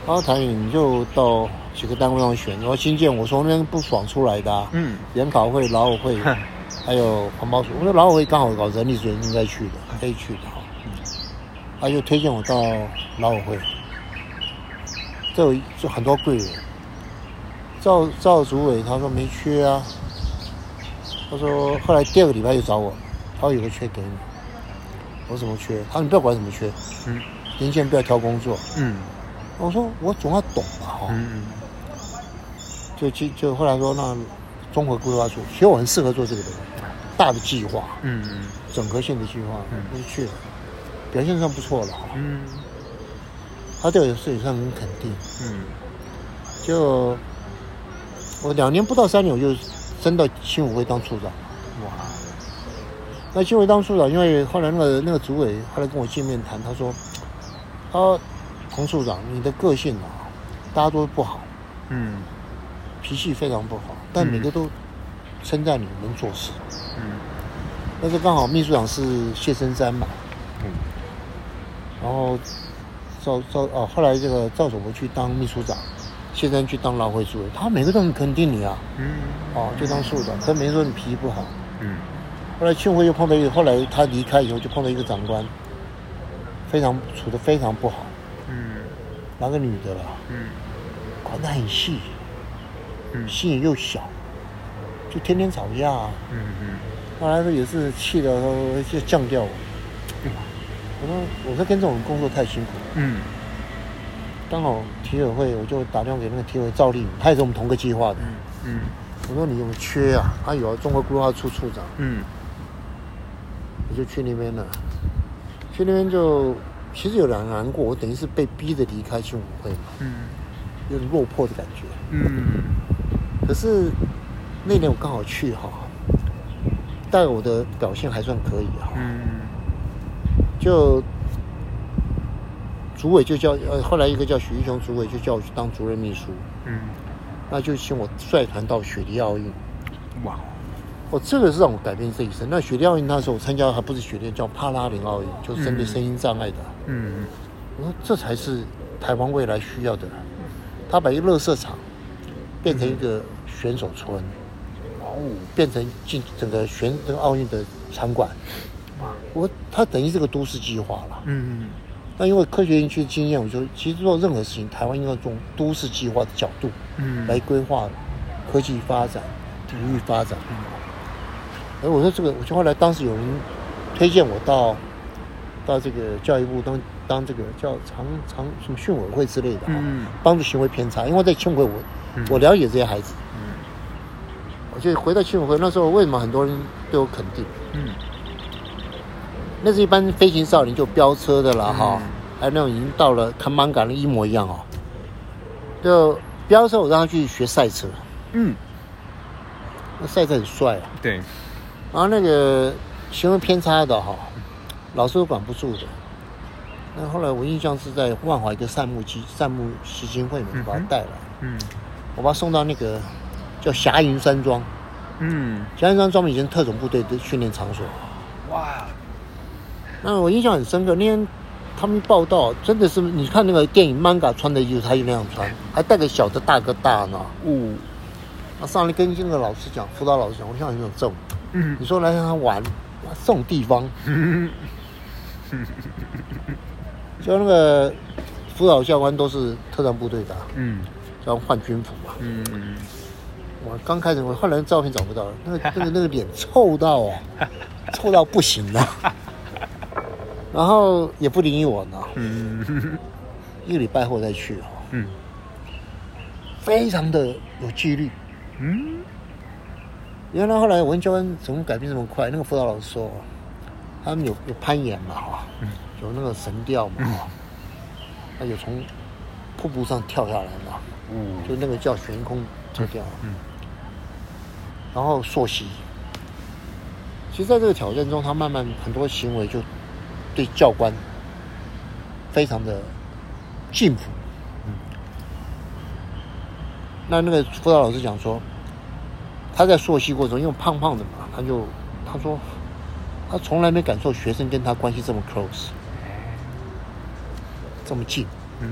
然后谭颖你就到几个单位上选，然后新建我从那边不爽出来的、啊，嗯研考会、劳委会，<laughs> 还有环保署。我说劳委会刚好搞人力资源应该去的，可以去的哈。他就推荐我到劳委会，这有就很多贵人。赵赵主委他说没缺啊，他说后来第二个礼拜就找我，他说有个缺给你。我说什么缺？他说你不要管什么缺，嗯年轻人不要挑工作。嗯我说我总要懂嘛哈。嗯就就就后来说那综合规划处，其实我很适合做这个的，大的计划，嗯整合性的计划，嗯我就去了，表现上不错了哈。嗯他对我的事情上很肯定，嗯就我两年不到三年，我就升到青委会当处长。哇。那青委当处长，因为后来那个那个主委后来跟我见面谈，他说，他说洪处长，你的个性啊，大家都不好，嗯。脾气非常不好，但每个都称赞你能做事。嗯。那时候刚好秘书长是谢深山嘛，嗯。然后赵赵哦，后来这个赵守博去当秘书长，谢山去当劳会主委，他每个都很肯定你啊，嗯。哦，就当处长，他没说你脾气不好。嗯。后来庆辉又碰到一个，后来他离开以后就碰到一个长官，非常处的非常不好，嗯。那个女的了，嗯。管得很细，嗯。心眼又小，就天天吵架、啊。嗯嗯。后来说也是气的时候就降掉我。我说我说跟这种工作太辛苦了。嗯刚好体委会，我就打电话给那个体委会赵丽颖，他也是我们同个计划的。嗯我说你有没有缺啊？他有啊，中国规划处处长，嗯我就去那边了。去那边就其实有点难过，我等于是被逼着离开青委会嘛。嗯有点落魄的感觉。嗯可是那年我刚好去哈，大概我的表现还算可以哈，嗯就主委就叫呃，后来一个叫许一雄主委就叫我去当主任秘书，嗯，那就请我率团到雪梨奥运。哇，哦，这个是让我改变这一生。那雪梨奥运那时候我参加还不是雪梨，叫帕拉林奥运，就是针对嗯声音障碍的。嗯我说这才是台湾未来需要的。他把一个乐色场变成一个选手村，哦，变成进整个选这个奥运的场馆。哇，我他等于这个都市计划了。嗯嗯那因为科学园区的经验，我就其实做任何事情，台湾应该从都市计划的角度嗯，来规划科技发展、体育发展。嗯而我说这个，我就后来当时有人推荐我到到这个教育部当当这个叫常常什么训委会之类的啊，嗯帮助行为偏差。因为在青委我嗯我了解这些孩子，嗯我就回到青委会那时候，为什么很多人对我肯定？嗯那是一般飞行少年就飙车的啦哈，嗯还有那种已经到了看 manga 的一模一样哦。就飙车，我让他去学赛车，嗯，那赛车很帅啊。对，然后那个行为偏差的哈，老师都管不住的。那后来我印象是在万华一个善牧基善牧基金会嘛，就把他带来，嗯我把他送到那个叫霞云山庄。嗯，霞云山庄以前特种部队的训练场所。哇，那我印象很深刻，那天他们报道，真的是你看那个电影 manga 穿的衣服，他就那样穿，还带个小的大哥大呢。五，那上来跟那个老师讲，辅导老师讲，我想很有这种，嗯你说来让他玩，哇这种地方，嗯 <laughs> 就那个辅导教官都是特战部队的啊，嗯要换军服嘛。嗯我刚开始，我后来照片找不到了，那个那个那个脸臭到啊，臭到不行了。然后也不理我呢，嗯。一个礼拜后再去哦，嗯。非常的有纪律。嗯，原来后来我问教官怎么改变这么快？那个辅导老师说，他们有有攀岩嘛哈，有那个神吊嘛哈，他有从瀑布上跳下来嘛，嗯，就那个叫悬空跳吊，嗯。然后溯溪。其实，在这个挑战中，他慢慢很多行为就对教官非常的敬服。那那个辅导老师讲说，他在溯溪过程中，因为胖胖的嘛，他就他说他从来没感受学生跟他关系这么 close，这么近。嗯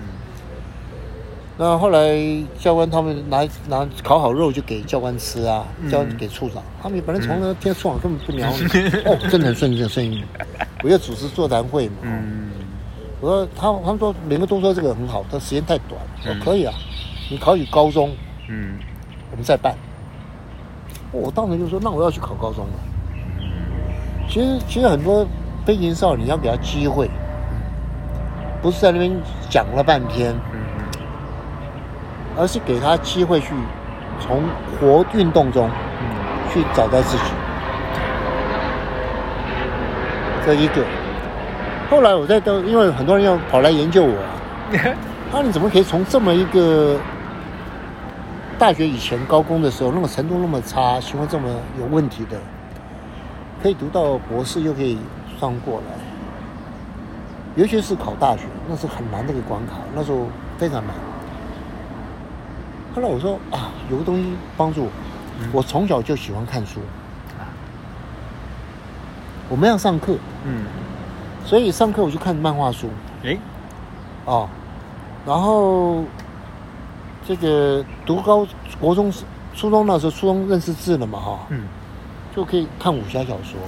那后来教官他们拿拿烤好肉就给教官吃啊，嗯教官给处长，他们本来从那天处长根本不鸟你，哦，真的很顺利，很顺利。我要组织座谈会嘛，嗯我说他他们说每个都说这个很好，但时间太短，我可以啊，你考取高中嗯我们再办。我当时就说那我要去考高中了。其实其实很多飞行少女要给他机会，不是在那边讲了半天。嗯而是给他机会去从活运动中嗯去找到自己。这一个，后来我在都因为很多人要跑来研究我 <laughs> 啊，你怎么可以从这么一个大学以前高中的时候那个程度那么差，行为这么有问题的，可以读到博士又可以上过来，尤其是考大学，那是很难的一个关卡，那时候非常难。后来我说啊，有个东西帮助我，嗯。我从小就喜欢看书，我们要上课，嗯，所以上课我就看漫画书。诶，哦，然后这个读高国中、初中那时候，初中认识字了嘛哈，嗯。就可以看武侠小说。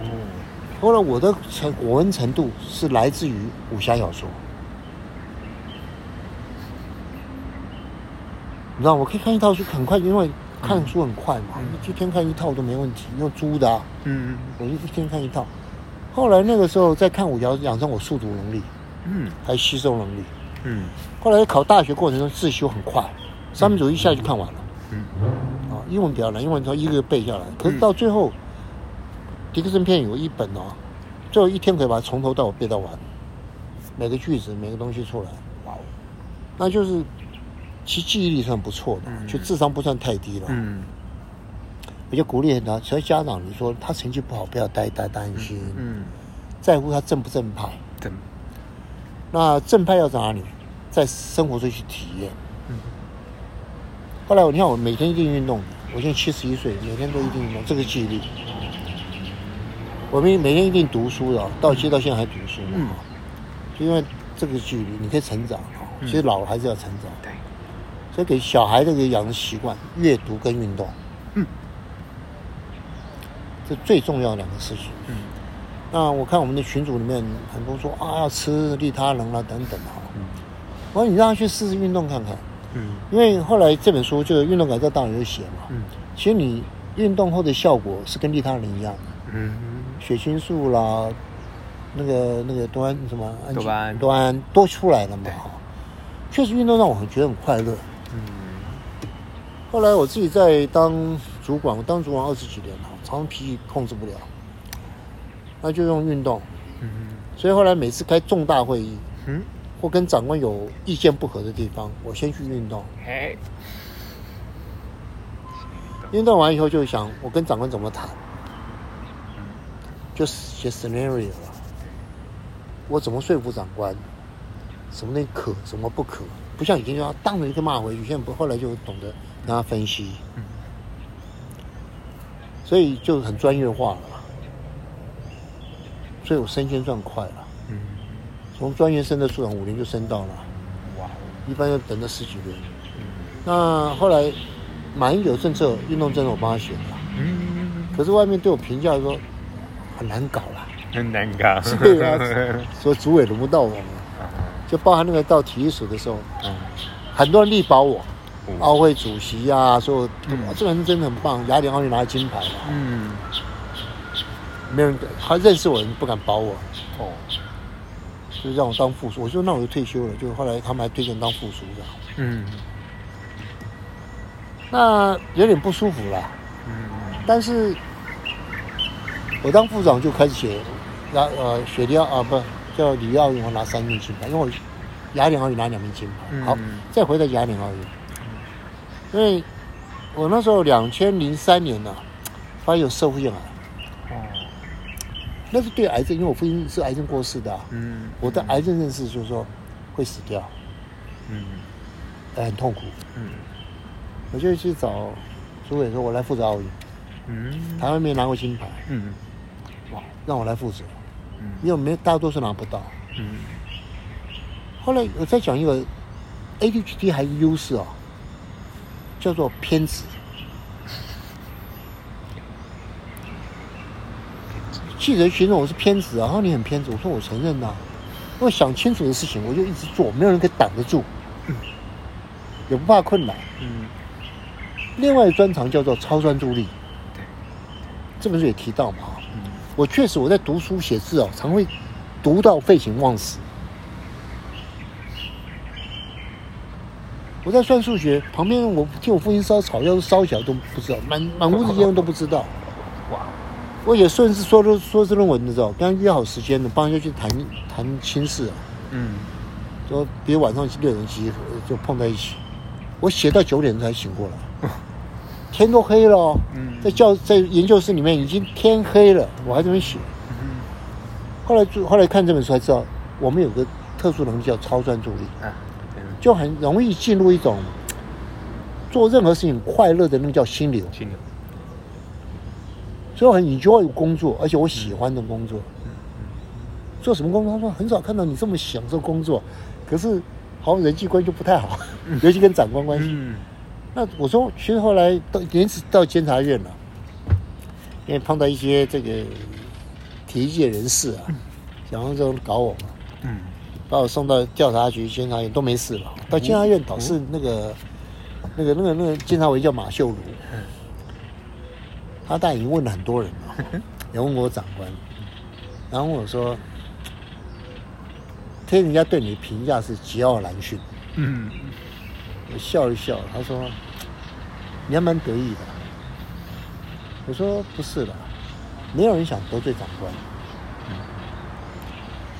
哦，后来我的成国文程度是来自于武侠小说，你知道，我可以看一套书很快，因为看书很快嘛，一天看一套都没问题，用租的、啊，嗯我就一天看一套。后来那个时候在看武侠，养成我速读能力，嗯还有吸收能力。嗯后来考大学过程中自修很快，三民主义一下就看完了。嗯啊，英文比较难，英文从一个个背下来。可是到最后，迪克森片有一本哦，最后一天可以把它从头到尾背到完，每个句子、每个东西出来。哇哦，那就是其实记忆力算不错的，嗯就智商不算太低了。嗯我就鼓励他，所以家长你说他成绩不好，不要担担担心，嗯，在乎他正不正派。正，那正派要在哪里？在生活中去体验。嗯后来我你看，我每天一定运动，我现在七十一岁，每天都一定运动，这个记忆力。我们每天一定读书的，到其实到现在还读书嘛，嗯就因为这个距离，你可以成长其实老了还是要成长，对，所以给小孩这个养成习惯，阅读跟运动，嗯。这最重要的两个事情。嗯。那我看我们的群组里面很多说啊要吃利他能啊等等哈，嗯。我说你让他去试试运动看看，嗯。因为后来这本书就是《运动改造大脑》有写嘛，嗯。其实你运动后的效果是跟利他能一样的，嗯。血清素啦，那个那个多胺什么氨基多巴胺。多胺都出来了嘛。哈，确实运动让我很觉得很快乐。嗯后来我自己在当主管，我当主管二十几年了，常常脾气控制不了，那就用运动。嗯所以后来每次开重大会议嗯，或跟长官有意见不合的地方，我先去运动。哎，运动完以后就想我跟长官怎么谈，就写 scenario 了。我怎么说服长官？什么东西可，什么不可？不像以前就要当着一个骂回去，现在不，后来就懂得跟他分析，嗯所以就很专业化了。所以我升迁算快了，嗯，从专员升的处长五年就升到了，哇，一般要等了十几年。嗯那后来马英九政策、运动政策我帮他选了，嗯，可是外面对我评价说很难搞啦，很难搞，对啊，<laughs> 说主委轮不到我就包含那个到体育署的时候，嗯。很多人力保我，嗯奥会主席呀、说嗯。这个人真的很棒，雅典奥运拿金牌了，嗯，没有人敢他认识我的人不敢保我，哦，就让我当副署。我说那我就退休了，就后来他们还推荐当副署长，嗯。那有点不舒服啦。嗯。但是我当副长就开始写，雅呃雪梨奥啊不叫里约奥运我拿三面金牌，因为我雅典奥运拿两面金牌。嗯。好，再回到雅典奥运，因为我那时候两千零三年呢、发现有社会性癌，哦，那是对癌症，因为我父亲是癌症过世的啊、嗯，我的癌症认识就是说会死掉，嗯呃很痛苦，嗯我就去找主委说，我来负责奥运，嗯。台湾没拿过金牌，嗯。哇，让我来负责，嗯。因为没大多数拿不到。嗯。后来我再讲一个 ADHD 还有优势啊，叫做偏执。记者形容我是偏执啊，然后你很偏执，我说我承认呐、我想清楚的事情我就一直做，没有人可以挡得住，也不怕困难。嗯另外一专长叫做超专注力对，这本书也提到嘛，嗯我确实我在读书写字哦，常会读到废寝忘食。我在算数学，旁边我听我父亲烧草药烧起来都不知道，满满屋子烟都不知道。哇，我也顺势说说说这论文的时候，跟他约好时间的，帮人家去谈谈亲事、啊，嗯说比如晚上六点集合就碰在一起，我写到九点才醒过来，<laughs> 天都黑了、哦，嗯。在教在研究室里面已经天黑了，我还在那边写。嗯后来就后来看这本书才知道，我们有个特殊能力叫超专注力，就很容易进入一种 <tsk> 做任何事情快乐的那个叫心流，心流，所以我很 enjoy 工作，而且我喜欢的工作。做什么工作？他说很少看到你这么享受工作，可是好像人际关系就不太好，<laughs> 尤其跟长官关系。嗯。那我说，其实后来到连次到监察院了，因为碰到一些这个体育界人士啊，想要这种搞我嘛，嗯把我送到调查局、监察院都没事了。到监察院倒是那个、那个、那个、那个监察委叫马秀如，他大概已经问了很多人了，也问过我长官，然后我说，听人家对你的评价是桀骜难驯。嗯我笑一笑，他说：“你还蛮得意的。”我说：“不是的，没有人想得罪长官，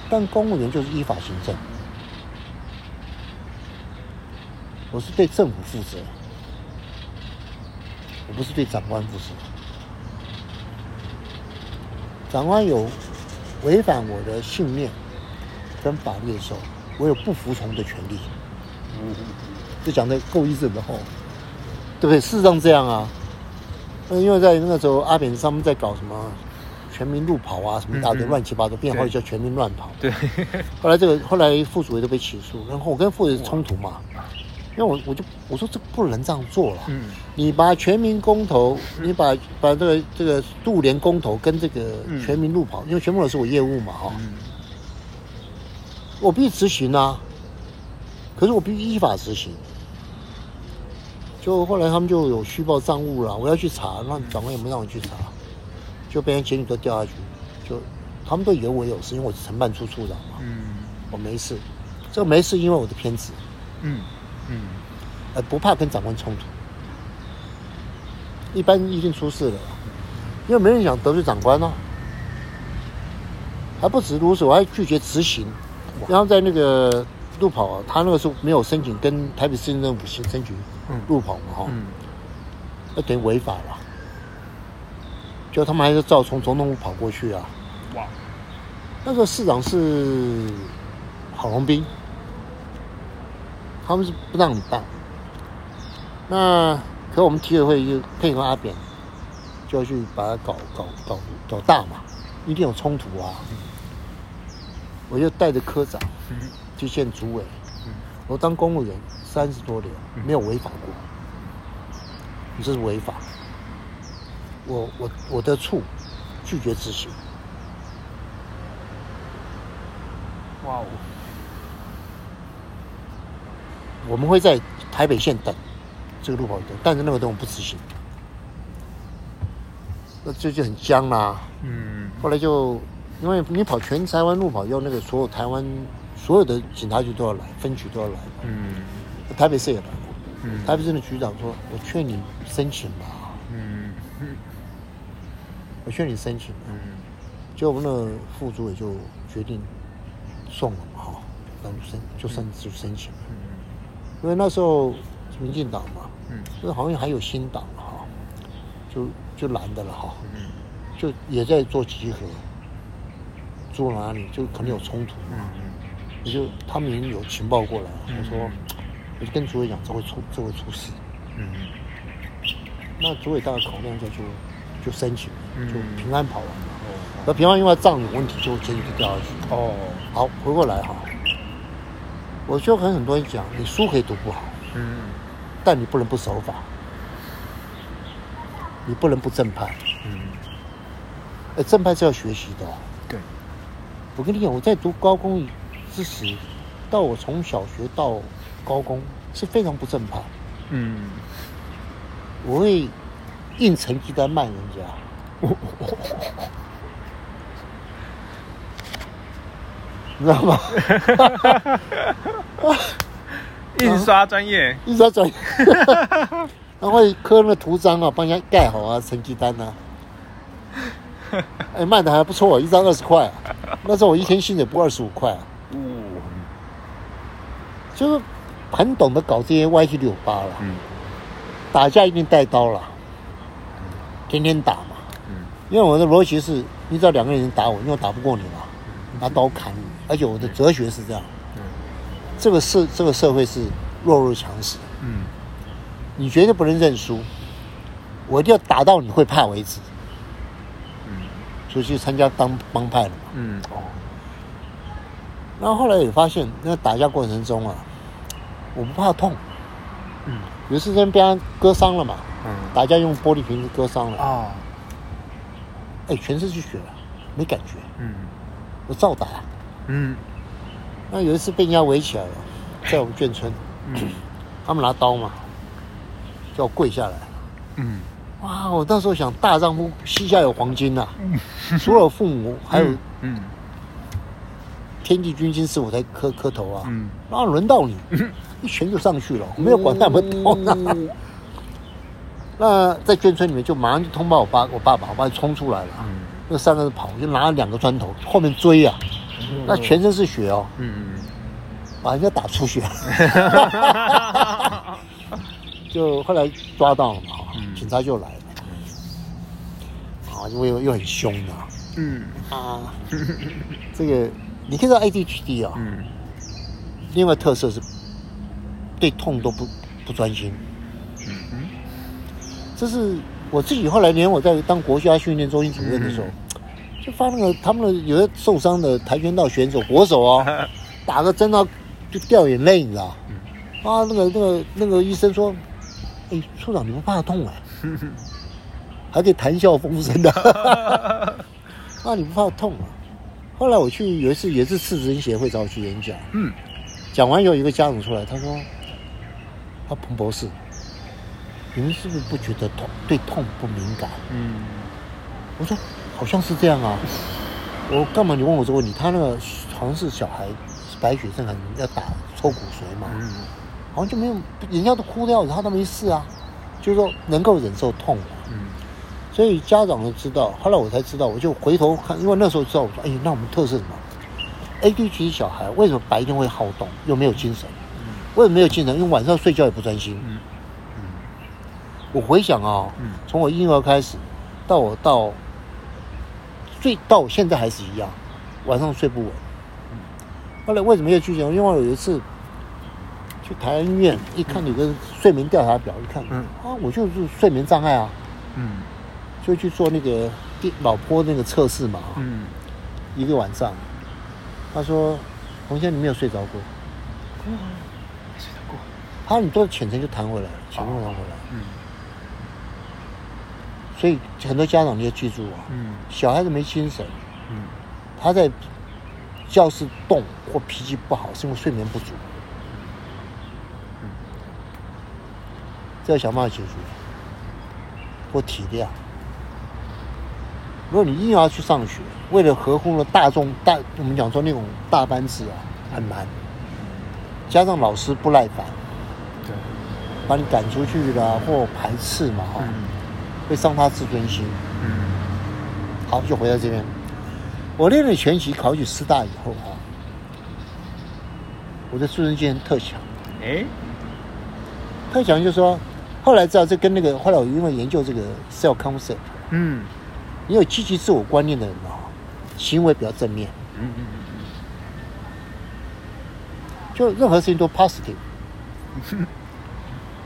但公务员就是依法行政。”我是对政府负责，我不是对长官负责。长官有违反我的信念跟法律的时候，我有不服从的权利。这讲的够意思的吼，对不对？事实上这样啊，那因为在那时候，阿扁他们在搞什么全民路跑啊，什么一大堆乱七八糟，变后来对叫全民乱跑。对，<laughs> 后来这个后来副主委都被起诉，然后我跟副主委冲突嘛，因为我我就我说这不能这样做了。嗯。你把全民公投，你把把这个这个杜联公投跟这个嗯。全民路跑，因为全民路跑是我业务嘛哈、嗯。我必须执行啊，可是我必须依法执行。就后来他们就有虚报账务了，我要去查，那长官也没让我去查，就被人检举都掉下去，就他们都以为我有事，因为我是承办处处长嘛，嗯。我没事，这个没事因为我的偏执，嗯嗯。呃不怕跟长官冲突，一般一定出事了，因为没人想得罪长官呢、还不止如此，我还拒绝执行，然后在那个路跑啊，他那个时候没有申请跟台北市政府申申请嗯。路跑嘛哈，嗯。那等于违法了，就他们还是照从总统府跑过去啊，哇，那个市长是郝龙斌，他们是不让你办。那可我们体委会就配合阿扁，就要去把它搞搞搞搞大嘛，一定有冲突啊。我就带着科长嗯去见主委。嗯，我当公务员三十多年，没有违法过，你这是违法。我我我的处拒绝执行。哇哦，我们会在台北县等这个路跑等，但是那个东西不执行，那这就很僵啦、嗯。后来就因为你跑全台湾路跑，要那个所有台湾所有的警察局都要来，分局都要来，嗯。台北市也来了。嗯。台北市的局长说：“我劝你申请吧，我劝你申请吧。”嗯。结果我们的副主委就决定送了嘛，哈，那就申就申就申请了，因为那时候民进党嘛，嗯。这好像还有新党哈，就就蓝的了哈，嗯就也在做集合，住哪里就可能有冲突嘛，嗯也就他们已经有情报过来了，我说我就跟主委讲这会出这会出事，嗯那主委大概考量一下就就申请，嗯就平安跑完了，那平安因为账有问题就检举就掉下去，哦好回过来哈，我就跟很多人讲，你书可以读不好，嗯但你不能不守法，你不能不正派。嗯哎，正派是要学习的、哦。对我跟你讲，我在读高工之时，到我从小学到高工是非常不正派，嗯我会印成绩单卖人家，你知道吗？<laughs> 印刷专业印刷专业，然后会刻那个图章啊，帮人家盖好啊，成绩单啊。<laughs> 哎，卖的还不错，一张二十块、啊。那时候我一天薪水不二十五块啊，哦就是很懂得搞这些歪七扭八了。嗯打架一定带刀了，天天打嘛。嗯因为我的逻辑是，你只要两个人打我，因为我打不过你嘛，拿刀砍你。而且我的哲学是这样，嗯。这个社这个社会是弱肉强食，嗯。你绝对不能认输，我一定要打到你会怕为止。嗯。所以去参加当帮派了嘛。嗯。哦然后后来也发现，那打架过程中啊，我不怕痛。嗯。有一次真被他割伤了嘛，嗯。打架用玻璃瓶子割伤了，啊哎，全身是血啊，没感觉，嗯。我照打。嗯。那有一次被人家围起来了，在我们眷村，嗯。<clears throat> 他们拿刀嘛，叫我跪下来。嗯。哇，我那时候想，大丈夫膝下有黄金呐、除了我父母，还有嗯。天地君亲师我才磕磕头啊。嗯。然后轮到你，<laughs> 一拳就上去了，我没有管他们刀。哦那在眷村里面就马上就通报我爸，我爸爸，我爸就冲出来了。嗯。那三个人跑，我就拿了两个砖头，后面追啊，那全身是血哦，嗯把人家打出血。<laughs> 就后来抓到了嘛，嗯。警察就来了，啊，因为又又很凶的嗯。啊，<laughs> 这个你看到 ADHD 啊，嗯。另外特色是对痛都不不专心，嗯嗯这是我自己后来连我在当国家训练中心主任的时候，就发那个他们的有的受伤的跆拳道选手国手啊，<laughs> 打个针啊就掉眼泪，你知道？啊，那个那个那个医生说，哎，处长你不怕痛啊？<laughs> 还可以谈笑风生的，<laughs> 啊，你不怕痛啊？后来我去有一次也是赤子人协会找我去演讲，嗯讲完以后，有一个家长出来，他说：“他彭博士，你们是不是不觉得痛对痛不敏感嗯？”我说：“好像是这样啊。”我干嘛你问我这个问题？他那个好像是小孩白血症，很要打抽骨髓嘛，嗯好像就没有，人家都哭掉了，他都没事啊，就是说能够忍受痛嘛。嗯所以家长都知道，后来我才知道，我就回头看，因为那时候知道，我说：“哎，那我们特色什么？ADHD 小孩为什么白天会好动又没有精神？嗯为什么没有精神？因为晚上睡觉也不专心。嗯我回想啊、嗯。从我婴儿开始，到我到最到我现在还是一样，晚上睡不稳。后来为什么要去讲？因为我有一次去台安医院，一看有个睡眠调查表，一看，嗯。啊，我就是睡眠障碍啊，嗯。就去做那个电脑波那个测试嘛，嗯。一个晚上，他说，洪先生你没有睡着过，没睡着过。他说你多浅层就弹回来了，浅层弹回来，嗯所以很多家长你要记住啊，嗯小孩子没精神。嗯他在教室动或脾气不好，是因为睡眠不足。这要想办法解决，或体谅。如果你硬要去上学，为了合乎了大众大，我们讲说那种大班制啊，很难。加上老师不耐烦，对。把你赶出去了，或排斥嘛，哈、嗯会伤他自尊心。嗯好，就回到这边。我练了拳击，考取师大以后啊，我的自尊心特强。哎特强就是说，后来知道这跟那个后来我因为研究这个 self concept，嗯你有积极自我观念的人啊，行为比较正面，嗯嗯就任何事情都 positive，<laughs>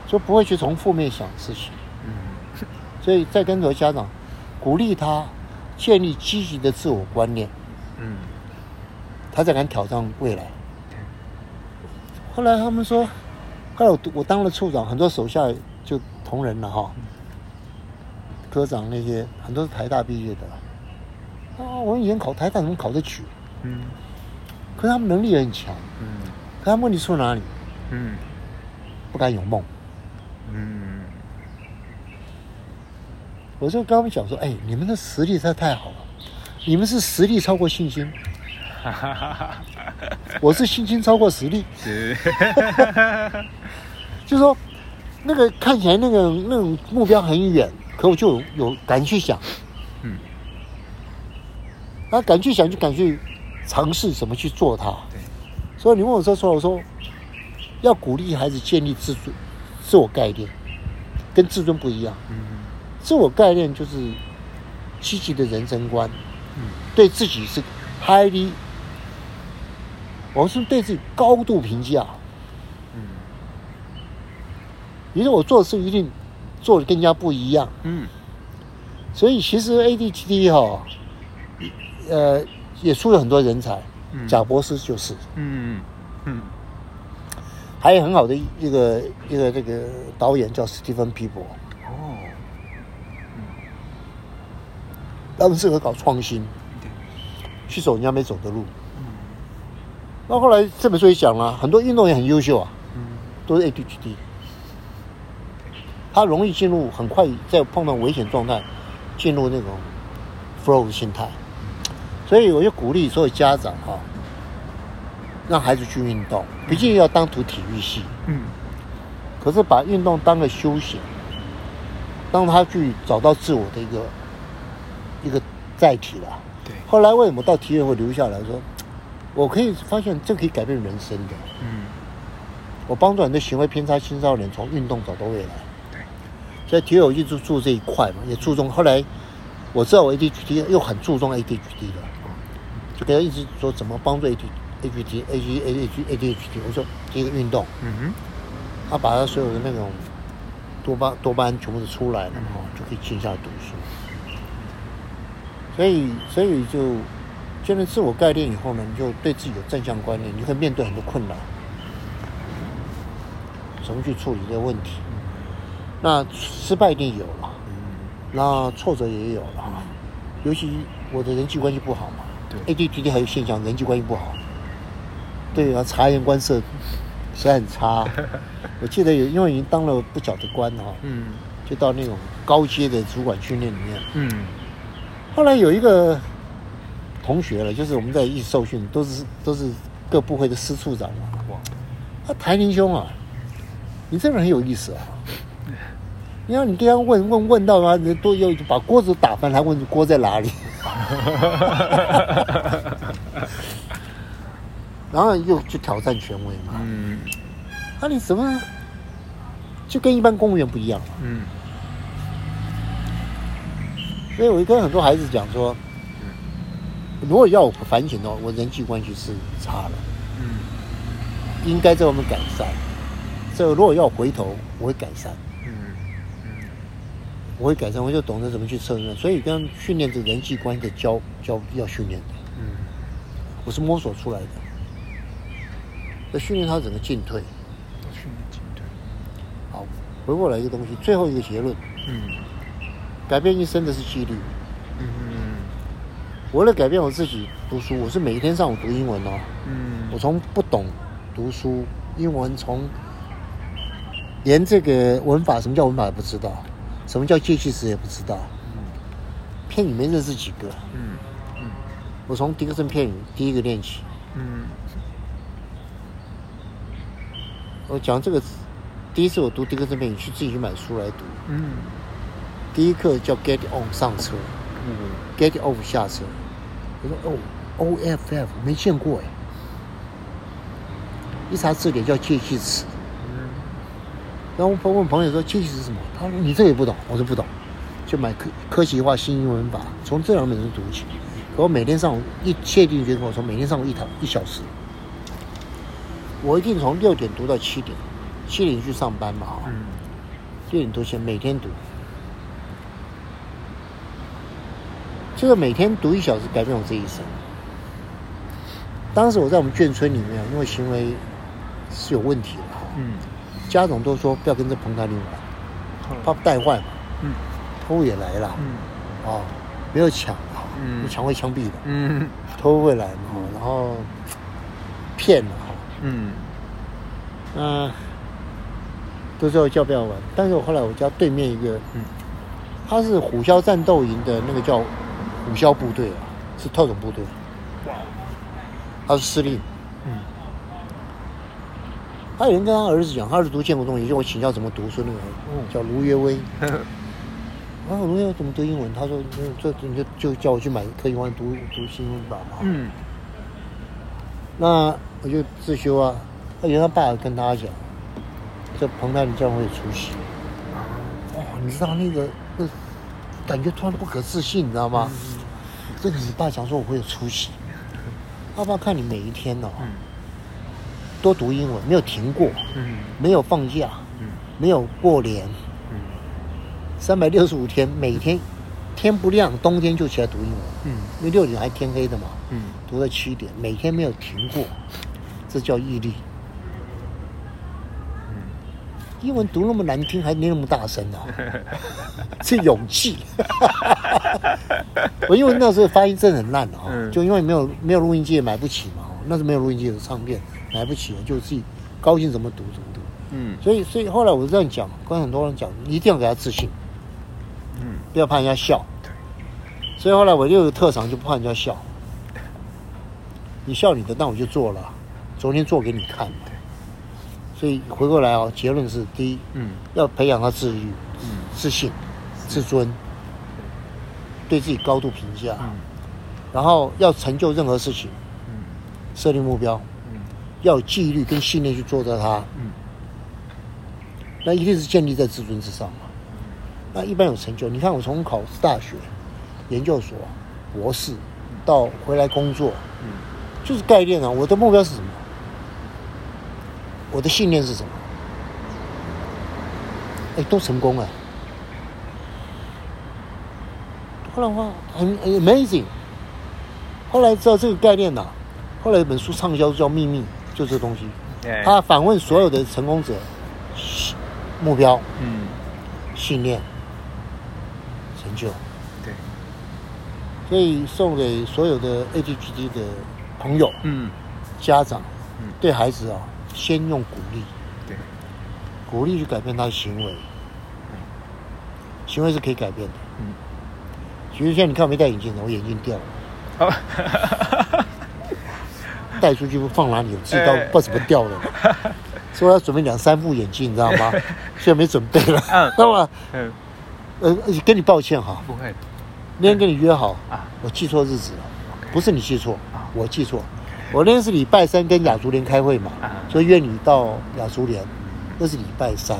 就不会去从负面想事情。嗯所以在跟很多家长鼓励他建立积极的自我观念，嗯他才敢挑战未来。后来他们说，后来我我当了处长，很多手下就同仁了哈，科长那些很多是台大毕业的。啊，我以前考台大怎么考得取？嗯可是他们能力也很强，嗯可他们问题出哪里？嗯不敢有梦。嗯我就跟他们讲说，哎，你们的实力实在太好了，你们是实力超过信心，哈哈哈哈我是信心超过实力。是 <laughs> 就是说，那个看起来那个那种目标很远，可我就有有敢去想，嗯啊，敢去想就敢去尝试怎么去做它。对所以你问我说说，我说要鼓励孩子建立自尊、自我概念，跟自尊不一样。嗯自我概念就是积极的人生观，嗯。对自己是 highly，我是对自己高度评价。嗯。也就是我做的事一定做的跟人家不一样。嗯。所以其实 ADHD 哈、呃，也出了很多人才，嗯。贾博士就是，嗯嗯还有很好的一个一个这个导演叫史蒂芬皮博，哦他们适合搞创新，对。去走人家没走的路。那后来这本书也讲了，很多运动员很优秀啊，嗯。都是 ADHD，他容易进入很快在碰到危险状态，进入那种 flow 的心态。所以我就鼓励所有家长哈、让孩子去运动，毕竟要当读体育系，嗯。可是把运动当个休闲，让他去找到自我的一个一个载体了。对后来为什么到体育会留下来说，<tsk> 我可以发现这可以改变人生的。嗯我帮助很多行为偏差青少年从运动找到未来。对，所以体育我一直做这一块嘛，也注重。后来我知道我 ADHD 又很注重 ADHD 的，就给他一直说怎么帮助 AD ADHD AD AD ADHD。我说第一个运动，嗯哼，他把他所有的那种多巴多巴胺全部都出来了嘛，就可以静下来读书。所以，所以就建立自我概念以后呢，你就对自己有正向观念，你会面对很多困难，怎么去处理这个问题？那失败一定有了，那挫折也有了，尤其我的人际关系不好嘛对，ADHD 还有现象，人际关系不好，对啊，察言观色实在很差。<laughs> 我记得有，因为已经当了不小的官哈、嗯就到那种高阶的主管训练里面。嗯后来有一个同学了，就是我们在一起受训，都是都是各部会的司处长嘛。哇，他台林兄啊，你这个人很有意思啊。你看你这样问问问到啊，人都又把锅子打翻，还问锅在哪里？<laughs> 然后又去挑战权威嘛。嗯那、你怎么就跟一般公务员不一样了？嗯所以我跟很多孩子讲说，如果要我反省的话，我人际关系是差了，嗯应该在我们改善。这如果要回头，我会改善，嗯嗯我会改善，我就懂得怎么去胜任。所以跟训练这个人际关系的教教要训练的，嗯我是摸索出来的。要训练他整个进退。训练进退，好，回过来一个东西，最后一个结论，嗯改变一生的是纪律。嗯为了改变我自己读书，我是每一天上午读英文哦。嗯我从不懂读书，英文从连这个文法什么叫文法也不知道，什么叫介系词也不知道，片语没认识几个。嗯嗯我从迪克森片语第一个练起。嗯我讲这个，第一次我读迪克森片语，去自己去买书来读。嗯第一课叫 get on 上车嗯，get off 下车。我说哦，O F F 没见过哎。一查字典叫介系词。嗯然后我问朋友说介系词是什么？他说你这也不懂，我说不懂，就买科科学化新英文法，从这两本书读起。可我每天上午一确定决定，我说每天上午一堂一小时，我一定从六点读到七点，七点去上班嘛，哈，嗯六点多前每天读。这个每天读一小时改变我这一生。当时我在我们眷村里面，因为行为是有问题的哈，嗯。家长都说不要跟这彭台林玩，怕带坏嘛。嗯。偷也来了，嗯。哦，没有抢啊，嗯。抢会枪毙的，嗯。偷会来嘛，哦然后骗了哈，嗯。嗯、都知道叫不要玩。但是我后来我家对面一个，嗯。他是虎啸战斗营的那个叫虎啸部队啊，是特种部队，哇他是司令。嗯他有人跟他儿子讲，他儿子读建国中学，就我请教怎么读书那个，嗯叫卢约威。然 <laughs> 后卢约威怎么读英文？他说，嗯这你就就叫我去买科英文读读新英文版嘛。嗯那我就自修啊。他原来他爸跟他讲，这彭泰你这样会有出息。哦，你知道那个那感觉突然不可置信，你知道吗？这个你爸讲说我会有出息，他爸看你每一天哦，嗯。多读英文，没有停过，嗯。没有放假，嗯。没有过年，嗯。三百六十五天，每天天不亮，冬天就起来读英文，嗯。因为六点还天黑的嘛，嗯。读到七点，每天没有停过，这叫毅力。英文读那么难听，还念那么大声啊，<laughs> 是勇气。<laughs> 我因为那时候发音真的很烂啊，嗯就因为没有没有录音机也买不起嘛，那时候没有录音机的唱片买不起，就自己高兴怎么读怎么读。嗯所以所以后来我这样讲，跟很多人讲，你一定要给他自信，嗯不要怕人家笑。所以后来我就有特长，就不怕人家笑。你笑你的，那我就做了。昨天做给你看嘛。所以回过来哦，结论是：第一，嗯。要培养他自律、嗯。自信、自尊，对自己高度评价，嗯。然后要成就任何事情，嗯。设定目标，嗯。要有纪律跟信念去做到它，嗯。那一定是建立在自尊之上嘛。那一般有成就，你看我从考大学、研究所、博士到回来工作，嗯。就是概念啊。我的目标是什么？我的信念是什么？哎，都成功了。后来的话很很 amazing。后来知道这个概念呐、后来有本书畅销叫《秘密》，就这东西。哎他访问所有的成功者，信目标、嗯。信念、成就，对。所以送给所有的 ADHD 的朋友、嗯。家长。嗯，对孩子啊，先用鼓励，对。鼓励去改变他的行为，行为是可以改变的。嗯。其实现在你看我没戴眼镜的，我眼镜掉了，好 <laughs> 戴出去不放哪里？我自己到哎不知道怎么掉了，所以我要准备两三副眼镜，你知道吗？<laughs> 现在没准备了，嗯。知道吗？嗯。呃，跟你抱歉哈，不会。那天跟你约好啊，我记错日子了，不是你记错啊，我记错。我那天是礼拜三跟亚足联开会嘛。啊，所以约你到亚足联，那是礼拜三，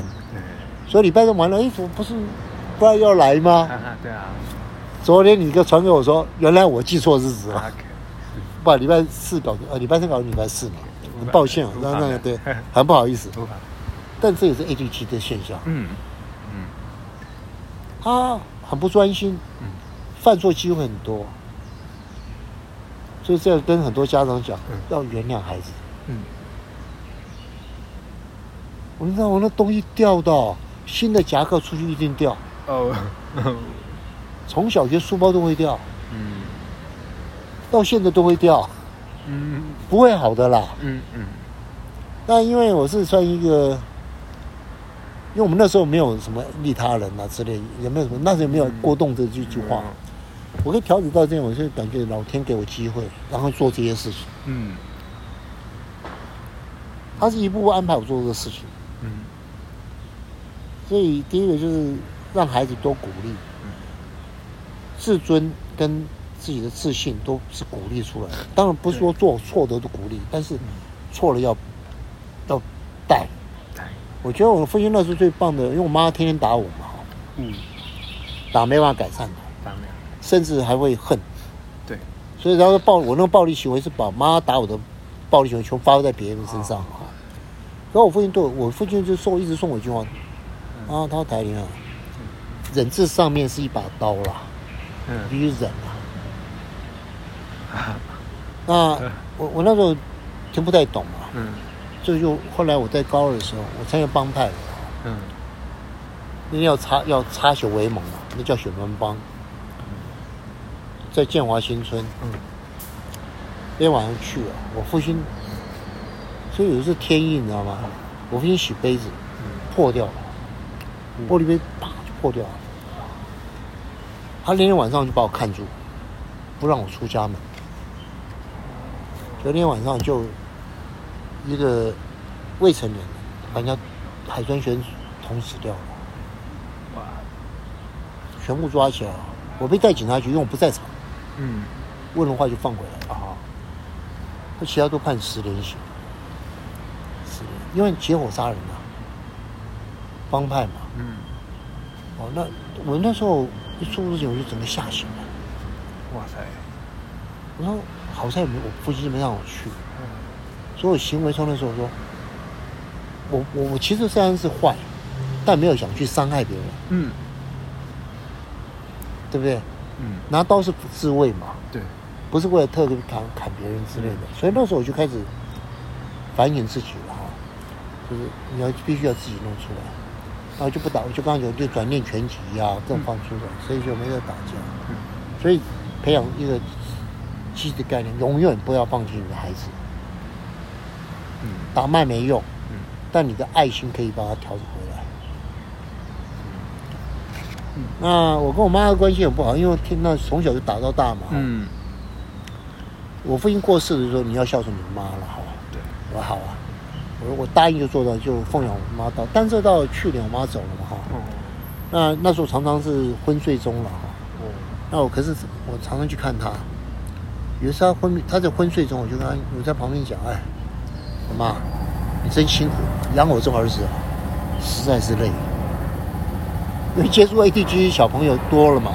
所以礼拜三完了，哎，怎么不是不然要来吗？对啊。昨天你给传给我说，原来我记错日子了。不，礼拜四搞呃，礼拜三搞礼拜四嘛，很抱歉啊，那那个对，<laughs> 很不好意思，但这也是 ADHD 的现象，嗯嗯。他很不专心，嗯。犯错机会很多，所以这要跟很多家长讲嗯，要原谅孩子。嗯我知道我那东西掉到新的夹克出去一定掉，哦。从小学书包都会掉，嗯。到现在都会掉，嗯。不会好的啦。嗯嗯。那因为我是算一个，因为我们那时候没有什么利他人啊之类，也没有什么，那时候没有过动这句句话。我可以调整到这样，我就感觉老天给我机会，然后做这些事情。嗯。他是一步步安排我做这个事情，嗯所以第一个就是让孩子多鼓励，自尊跟自己的自信都是鼓励出来的。当然不是说做错的都鼓励，但是错了要要带。对我觉得我父亲那时候最棒的，因为我妈天天打我嘛，嗯打没办法改善的，甚至还会恨。对所以然后暴我那个暴力行为是把妈打我的暴力行为全发在别人身上啊。然后我父亲对我，我父亲就送一直送我一句话，啊，他说台铃啊，忍字上面是一把刀啦，嗯。必须忍啊。那我我那时候听不太懂嘛，嗯。这就后来我在高二的时候，我参加帮派了，嗯。那天要插要插血为盟嘛，那叫血门帮，在建华新村。嗯。那天晚上去了，我父亲，所以有一次天意，你知道吗？我父亲洗杯子破掉了，玻璃杯啪就破掉了。他那天晚上就把我看住，不让我出家门。昨天晚上就一个未成年人把人家海专学生捅死掉了，哇全部抓起来了。我被带警察局，因为我不在场，嗯问了话就放回来了。啊那其他都判十年刑，十年，因为结伙杀人嘛，帮派嘛。那我那时候一出事情我就整个吓醒了。哇塞。我说好在没我父亲没让我去，嗯。所以我行为上那时候说，我我我其实虽然是坏，但没有想去伤害别人，嗯。对不对？嗯。拿刀是自卫嘛，对。不是为了特别砍砍别人之类的，所以那时候我就开始反省自己了哈，就是你要必须要自己弄出来，然后就不打，我就刚刚讲就转念拳击呀、这种放出来，所以就没有打架，嗯所以培养一个积极的概念，永远不要放弃你的孩子，嗯打骂没用，嗯但你的爱心可以把它调整回来。嗯那我跟我妈的关系很不好，因为听到从小就打到大嘛。嗯我父亲过世的时候，你要孝顺你妈了，好吧？对我说好啊，我说我答应就做到，就奉养我妈到。但这到去年我妈走了嘛，哈。哦那那时候常常是昏睡中了，哈。哦那我可是我常常去看她，有一次她昏，她在昏睡中，我就跟她我在旁边讲，哎，我妈，你真辛苦，养我这个儿子啊，实在是累，因为接触 ADG 小朋友多了嘛，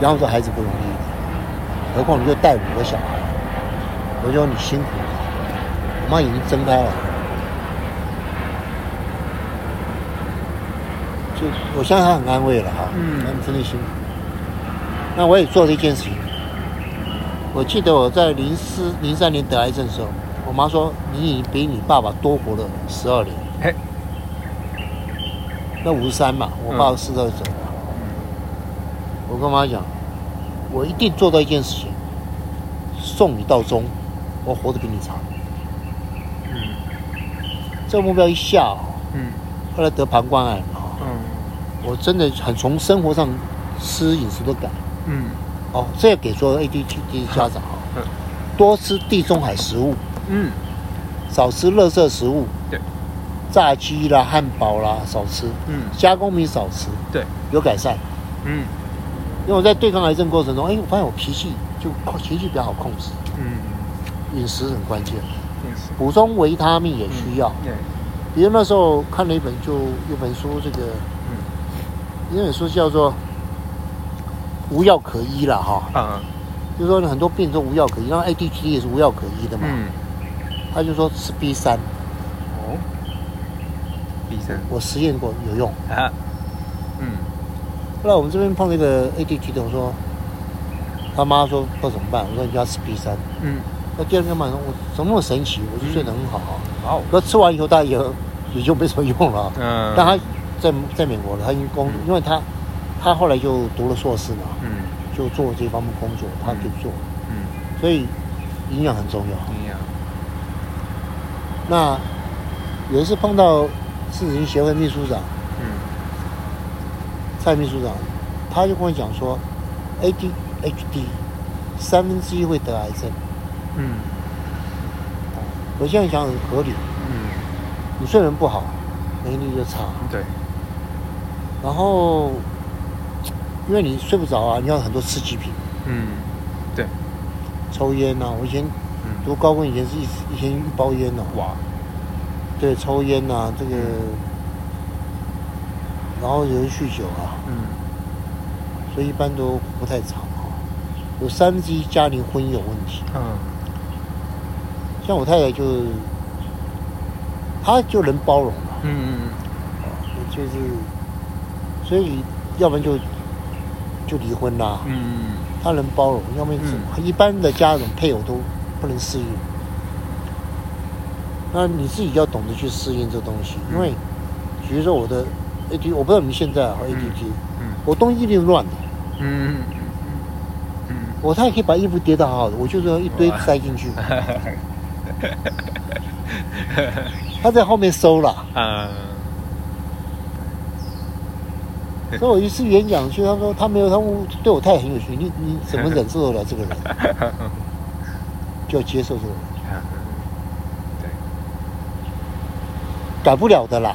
然后这孩子不容易，何况你又带五个小孩，我就说你辛苦了，我妈已经睁开了，就我相信他很安慰了哈，嗯真的辛苦。那我也做了一件事情，我记得我在零四零三年得癌症的时候，我妈说你已经比你爸爸多活了十二年。嘿，那五十三嘛，我爸四十二走了。我跟妈讲，我一定做到一件事情，送你到终，我活得比你长。嗯这个目标一下、哦，嗯后来得膀胱癌我真的很从生活上吃饮食都改。嗯。哦，这也给所有 ADHD 家长啊 <laughs> 嗯，多吃地中海食物，嗯，少吃垃圾食物，对，炸鸡啦、汉堡啦少吃，嗯。加工品少吃，对，有改善。嗯。因为我在对抗癌症过程中，哎，我发现我脾气就情绪比较好控制，嗯，饮食很关键，也是，补充维他命也需要。对，比如那时候看了一本就有本书，这个嗯有本书叫做《无药可医》了哈，啊。就是说很多病都无药可医，然后 ADHD 也是无药可医的嘛。嗯，他就说吃 B 三，哦，B 三。我实验过有用。啊，嗯。后来我们这边碰到一个 ADHD 的，我说他妈说不怎么办，我说你就要吃 B 三。嗯，那第二天晚上我怎么那么神奇，我就睡得很好。好，那吃完以后，他也也就没什么用了。嗯，但他在在美国了，他因为工，因为他他后来就读了硕士嘛，嗯就做这方面工作，他就做，嗯，所以营养很重要。营养，那有一次碰到市民协会秘书长嗯蔡秘书长，他就跟我讲说，ADHD 三分之一会得癌症。嗯我现在想很合理，嗯，你睡眠不好，免疫力就差，对，然后因为你睡不着啊，你要很多刺激品，嗯对，抽烟呐、我以前嗯读高中以前是一一天一包烟哦、哇，对，抽烟呐、这个，然后有人酗酒啊，嗯。所以一般都不太长哈、有三分之一家庭婚姻有问题，嗯。像我太太就，她就能包容了，嗯就是，所以要不然就就离婚啦，嗯。他能包容，要不然是一般的家人配偶都不能适应。那你自己要懂得去适应这东西，因为，比如说我的我不知道你们现在和 ADT，、嗯。我东西一定乱的，嗯嗯我他也可以把衣服叠得好好的，我就是要一堆塞进去，他在后面收了。<laughs> 啊，<laughs> 所以我一次演讲去，他说他没有，他对我太太很有趣，你你怎么忍受得了这个人？<laughs> 就要接受这个人，<laughs> 改不了的啦。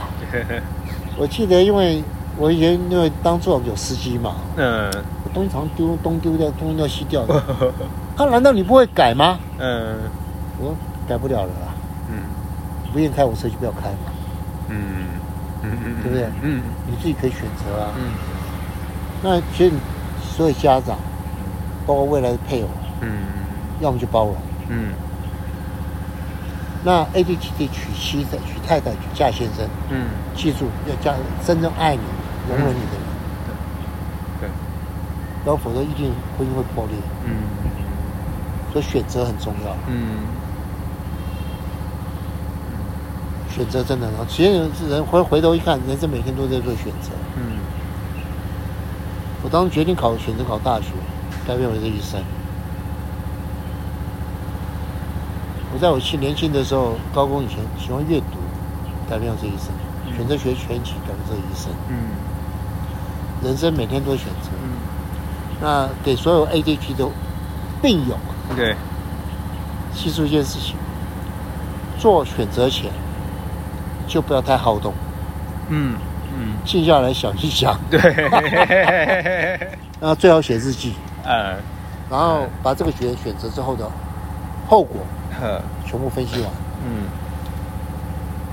我记得，因为我以前因为当做有司机嘛，嗯我东西常丢东丢掉，东丢西掉的。他难道你不会改吗？嗯我说改不了了啦，嗯不愿意开我车就不要开嘛，嗯嗯，对不对？嗯。你自己可以选择啊。嗯。那其实所有家长，包括未来的配偶，嗯要么就包容。嗯。那 A D T D 娶妻子、娶太太、娶嫁先生，嗯，记住要嫁真正爱你、容忍你的人，对，然后否则一定婚姻会破裂。嗯。所以选择很重要，嗯选择真的很重要。其实是人回回头一看，人生每天都在做选择。嗯我当时决定考选择考大学，改变我的一生。我在我去年轻的时候，高中以前喜欢阅读，改变我这一生；选择学拳击，改变这一生。嗯人生每天都选择。嗯，那给所有 ADHD 的病友对，记住一件事情：做选择前就不要太好动，嗯嗯，静下来想一想，对，<laughs> 然后最好写日记，嗯 <laughs> 然后把这个选选择之后的后果呵，全部分析完，嗯，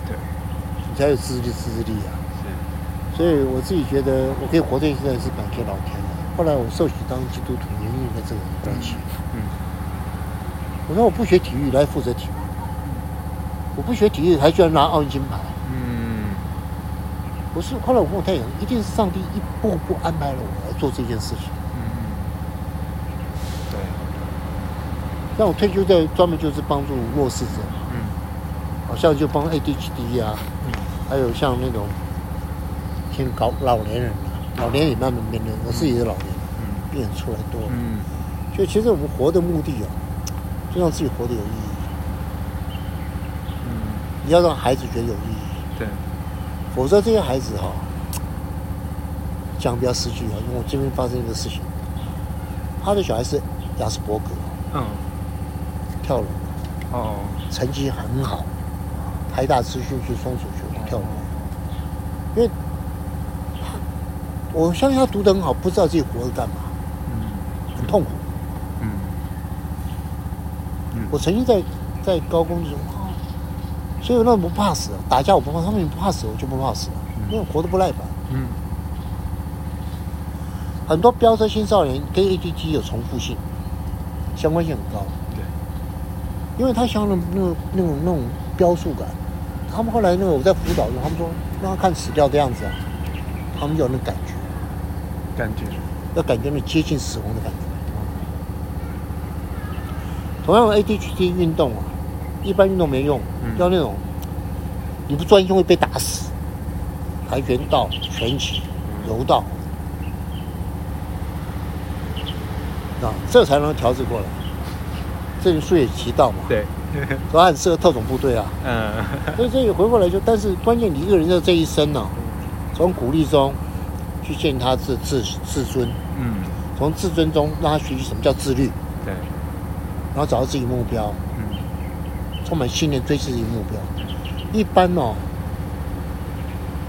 对，你才有自制力、自制力啊。是。所以我自己觉得我可以活到现在是感谢老天的。后来我受洗当基督徒，也因为这个关系。嗯。我说我不学体育来负责体育，我不学体育还居然拿奥运金牌，嗯。不是。后来我跟我太太讲，一定是上帝一步步安排了我来做这件事情。嗯，对，像我退休在专门就是帮助弱势者，嗯。好像就帮 ADHD 啊，嗯。还有像那种挺高老年人啊，老年也慢慢变得，我自己的老年人嗯。病人出来多了。嗯。就其实我们活的目的啊，就让自己活得有意义。嗯，你要让孩子觉得有意义，对，否则这些孩子哈、讲比较实际啊，因为我这边发生一个事情，他的小孩是雅斯伯格，嗯。跳楼，哦，成绩很好，台大资讯去松鼠学跳楼，因为他我相信他读得很好，不知道自己活着干嘛，嗯。很痛苦。嗯。嗯。我曾经在在高工的时候，啊所以我那不怕死，打架我不怕，他们也不怕死，我就不怕死，因为活得不耐烦。嗯很多飙车青少年跟 ADT 有重复性，相关性很高，对，因为他想要那种那种那种飙速感。他们后来那个我在辅导中，他们说让他看死掉的样子啊，他们有那感觉，感觉，要感觉那接近死亡的感觉。同样的 ADHD 运动啊，一般运动没用，嗯。要那种你不专心会被打死。跆拳道、拳击、柔道，啊，这才能调制过来。这里书也提到嘛，对，说他很适合特种部队啊，<laughs> 嗯。所以这也回过来就，但是关键你一个人的这一生呢、从鼓励中去建他自自自尊，嗯。从自尊中让他学习什么叫自律，对，然后找到自己目标，嗯充满信念追求自己目标。一般哦，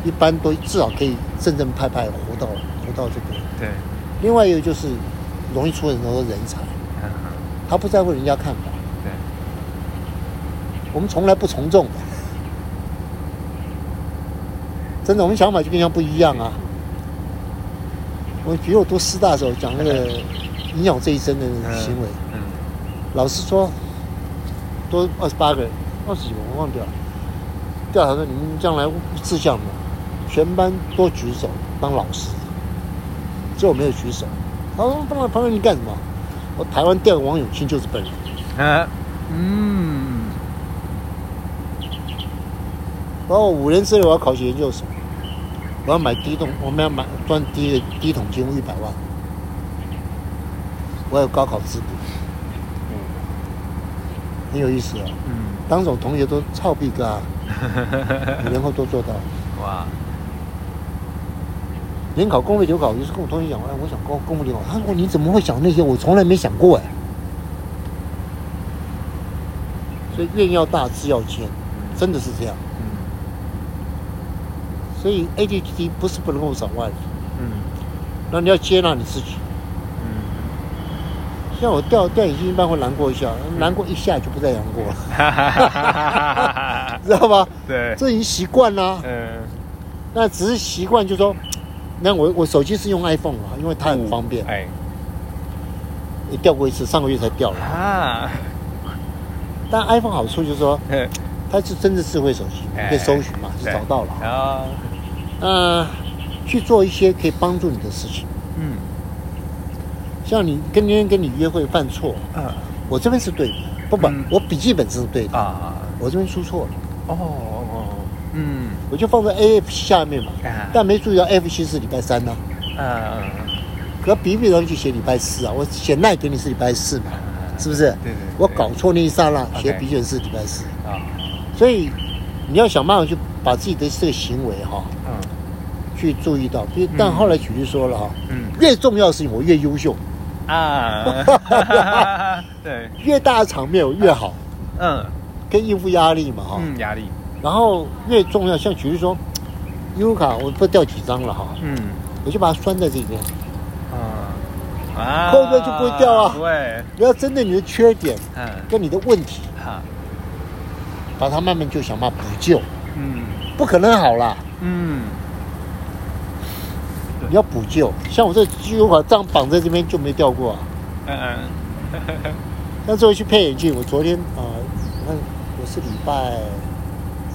一般都至少可以正正派派活到活到这个。对，另外一个就是容易出很多人才，嗯他不在乎人家看法，对，我们从来不从众的。真的，我们想法就跟人家不一样啊。我比如我读师大的时候讲那个 <laughs> 影响这一生的行为，嗯老师说多二十八个人，二十几个我忘掉了。调查说你们将来志向呢，全班多举手当老师，只有我没有举手。他说：“当然朋友你干什么？”我台湾第二个王永庆就是本人。啊嗯然后五年之内我要考学研究所，我要买第一桶，我们要买赚第一第一桶金一百万，我有高考资格，很有意思哦。嗯当种同学都操逼哥啊，五年后都做到。哇，联考公费留考，有时跟我同学讲，哎，我想公公费留考，他说你怎么会想那些？我从来没想过哎。所以愿要大，志要坚，真的是这样。嗯所以 ADHD 不是不能够找外人，嗯那你要接纳你自己。嗯，像我掉掉眼镜一般会难过一下，难过一下就不再难过 <laughs> 知道吧？对，这已经习惯啦。嗯。那只是习惯，就说，那我我手机是用 iPhone 啊，因为它很方便。哎。也掉过一次，上个月才掉了。啊，但 iPhone 好处就是说，嗯。它是真的智慧手机，你可以搜寻嘛，就找到了。啊，呃，去做一些可以帮助你的事情，嗯像你跟别人跟你约会犯错，啊我这边是对的，不不，嗯。我笔记本是对的，啊，我这边出错了，哦哦哦，嗯。我就放在 A F 下面嘛，啊。但没注意到 F 七是礼拜三呢、啊，可笔笔上去写礼拜四啊，我写赖给你是礼拜四嘛，是不是？对对对。我搞错那一刹那，OK。写笔记本是礼拜四，啊，所以你要想办法去把自己的这个行为哈、嗯。去注意到。比但后来举例说了哈、嗯。越重要的事情我越优秀，啊，<laughs> 对，越大的场面我越好，嗯。跟应付压力嘛哈、嗯，压力，然后越重要，像举例说，优卡我不掉几张了哈，嗯。我就把它拴在这边。啊。啊，后面就不会掉啊。不会，你要针对你的缺点嗯跟你的问题，哈，把它慢慢就想办法补救，嗯。不可能好了。嗯。对你要补救。像我这肌肉法这样绑在这边就没掉过啊。嗯嗯，<laughs> 那时候去配眼镜，我昨天啊、我看我是礼拜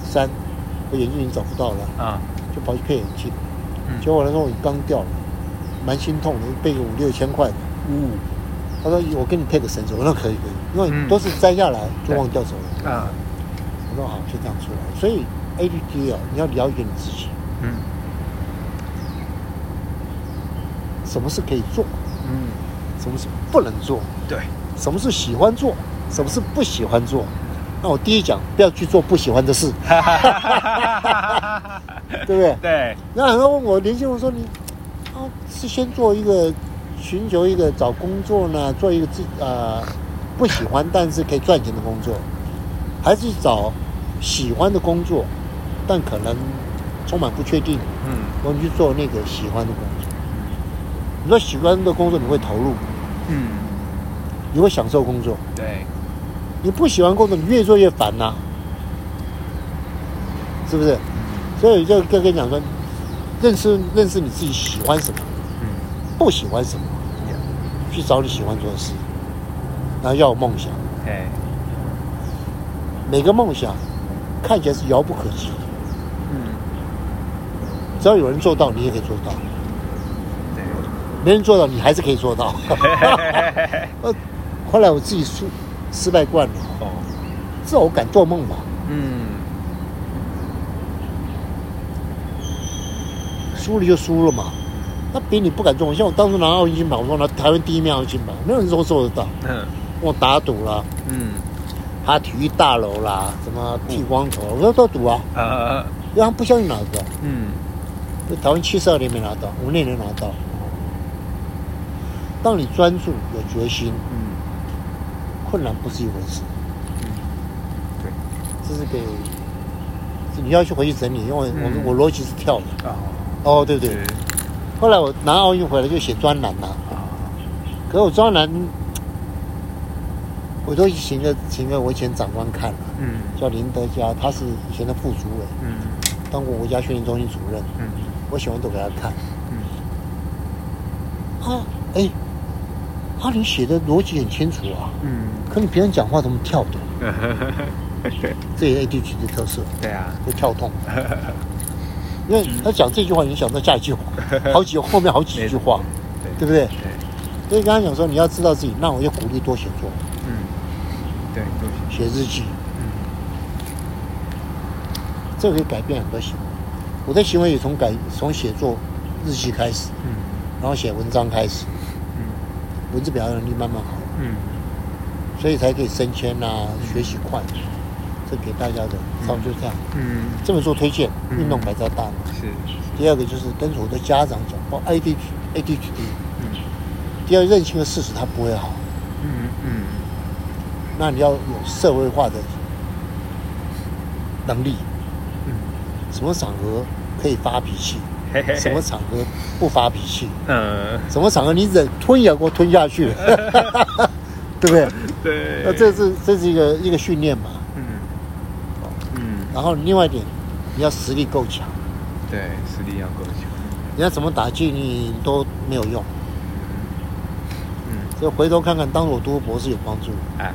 三，我眼镜已经找不到了，啊，就跑去配眼镜。嗯结果那时候我刚掉了，蛮心痛的，备个五六千块的。五他说我给你配个绳子，我说可以可以，因为嗯都是摘下来就忘掉走了。啊，我说好，就这样出来。所以 ADD 啊，你要了解你自己，嗯什么是可以做，嗯，什么是不能做，对，什么是喜欢做，什么是不喜欢做。那我第一讲，不要去做不喜欢的事，<laughs> 对不对？对，那很多人问我年轻人说你啊是先做一个寻求一个找工作呢，做一个自呃不喜欢但是可以赚钱的工作，还是找喜欢的工作，但可能充满不确定，嗯我们去做那个喜欢的工作。你说喜欢的工作你会投入，嗯，你会享受工作；对，你不喜欢工作，你越做越烦呐、是不是？所以就跟跟你讲说，认识认识你自己喜欢什么。嗯，不喜欢什么，去找你喜欢做的事，然后要有梦想。对，每个梦想看起来是遥不可及，嗯，只要有人做到，你也可以做到；对，没人做到，你还是可以做到。<laughs> 呃，后来我自己失失败惯了，哦，至少我敢做梦吧。嗯，输了就输了嘛，那比你不敢做梦。像我当初拿奥运金牌，我说拿台湾第一面奥运金牌，没有人说做得到。嗯我打赌了，嗯，他体育大楼啦，什么剃光头，我说都赌啊，呃，因为他们不相信拿得到。嗯，台湾七十二年没拿到，我们那年拿到。当你专注有决心，嗯，困难不是一回事。嗯，对，这是给你要去回去整理，因为我、嗯。我逻辑是跳的。哦，哦，对对。是。后来我拿奥运回来就写专栏啦，啊，可是我专栏我都请个请个我以前长官看了，嗯。叫林德嘉，他是以前的副主委，嗯。当过国家训练中心主任，嗯。我喜欢都给他看。嗯，啊，哎，啊，你写的逻辑很清楚啊，嗯，可你别人讲话怎么跳的？对，<laughs> 这也 ADHD 的特色，对啊，会跳动。<laughs> 因为他讲这句话影响到下一句话，好几后面好几句话，对。不对？所以刚刚讲说你要知道自己，那我就鼓励多写作，嗯，对，都行，写日记，嗯。这个可以改变很多行为。我的行为也从改从写作日记开始，嗯。然后写文章开始，嗯文字表达能力慢慢好，嗯。所以才可以升迁啊，学习快。这给大家的，差不多就这样。嗯，这本书推荐嗯。运动改造大脑。是，第二个就是跟我的家长讲，包括 AD ADHD。嗯。第二，认清的事实它不会好，嗯嗯。那你要有社会化的能力。嗯，什么场合可以发脾气，嘿嘿嘿什么场合不发脾气，嗯，什么场合你忍吞也给我吞下去？了，<laughs> 对不对？对，那这是这是一个一个训练嘛。嗯。嗯，然后另外一点，你要实力够强，对，实力要够强，你要怎么打击你都没有用。嗯，所以回头看看，当我读博士有帮助。哎，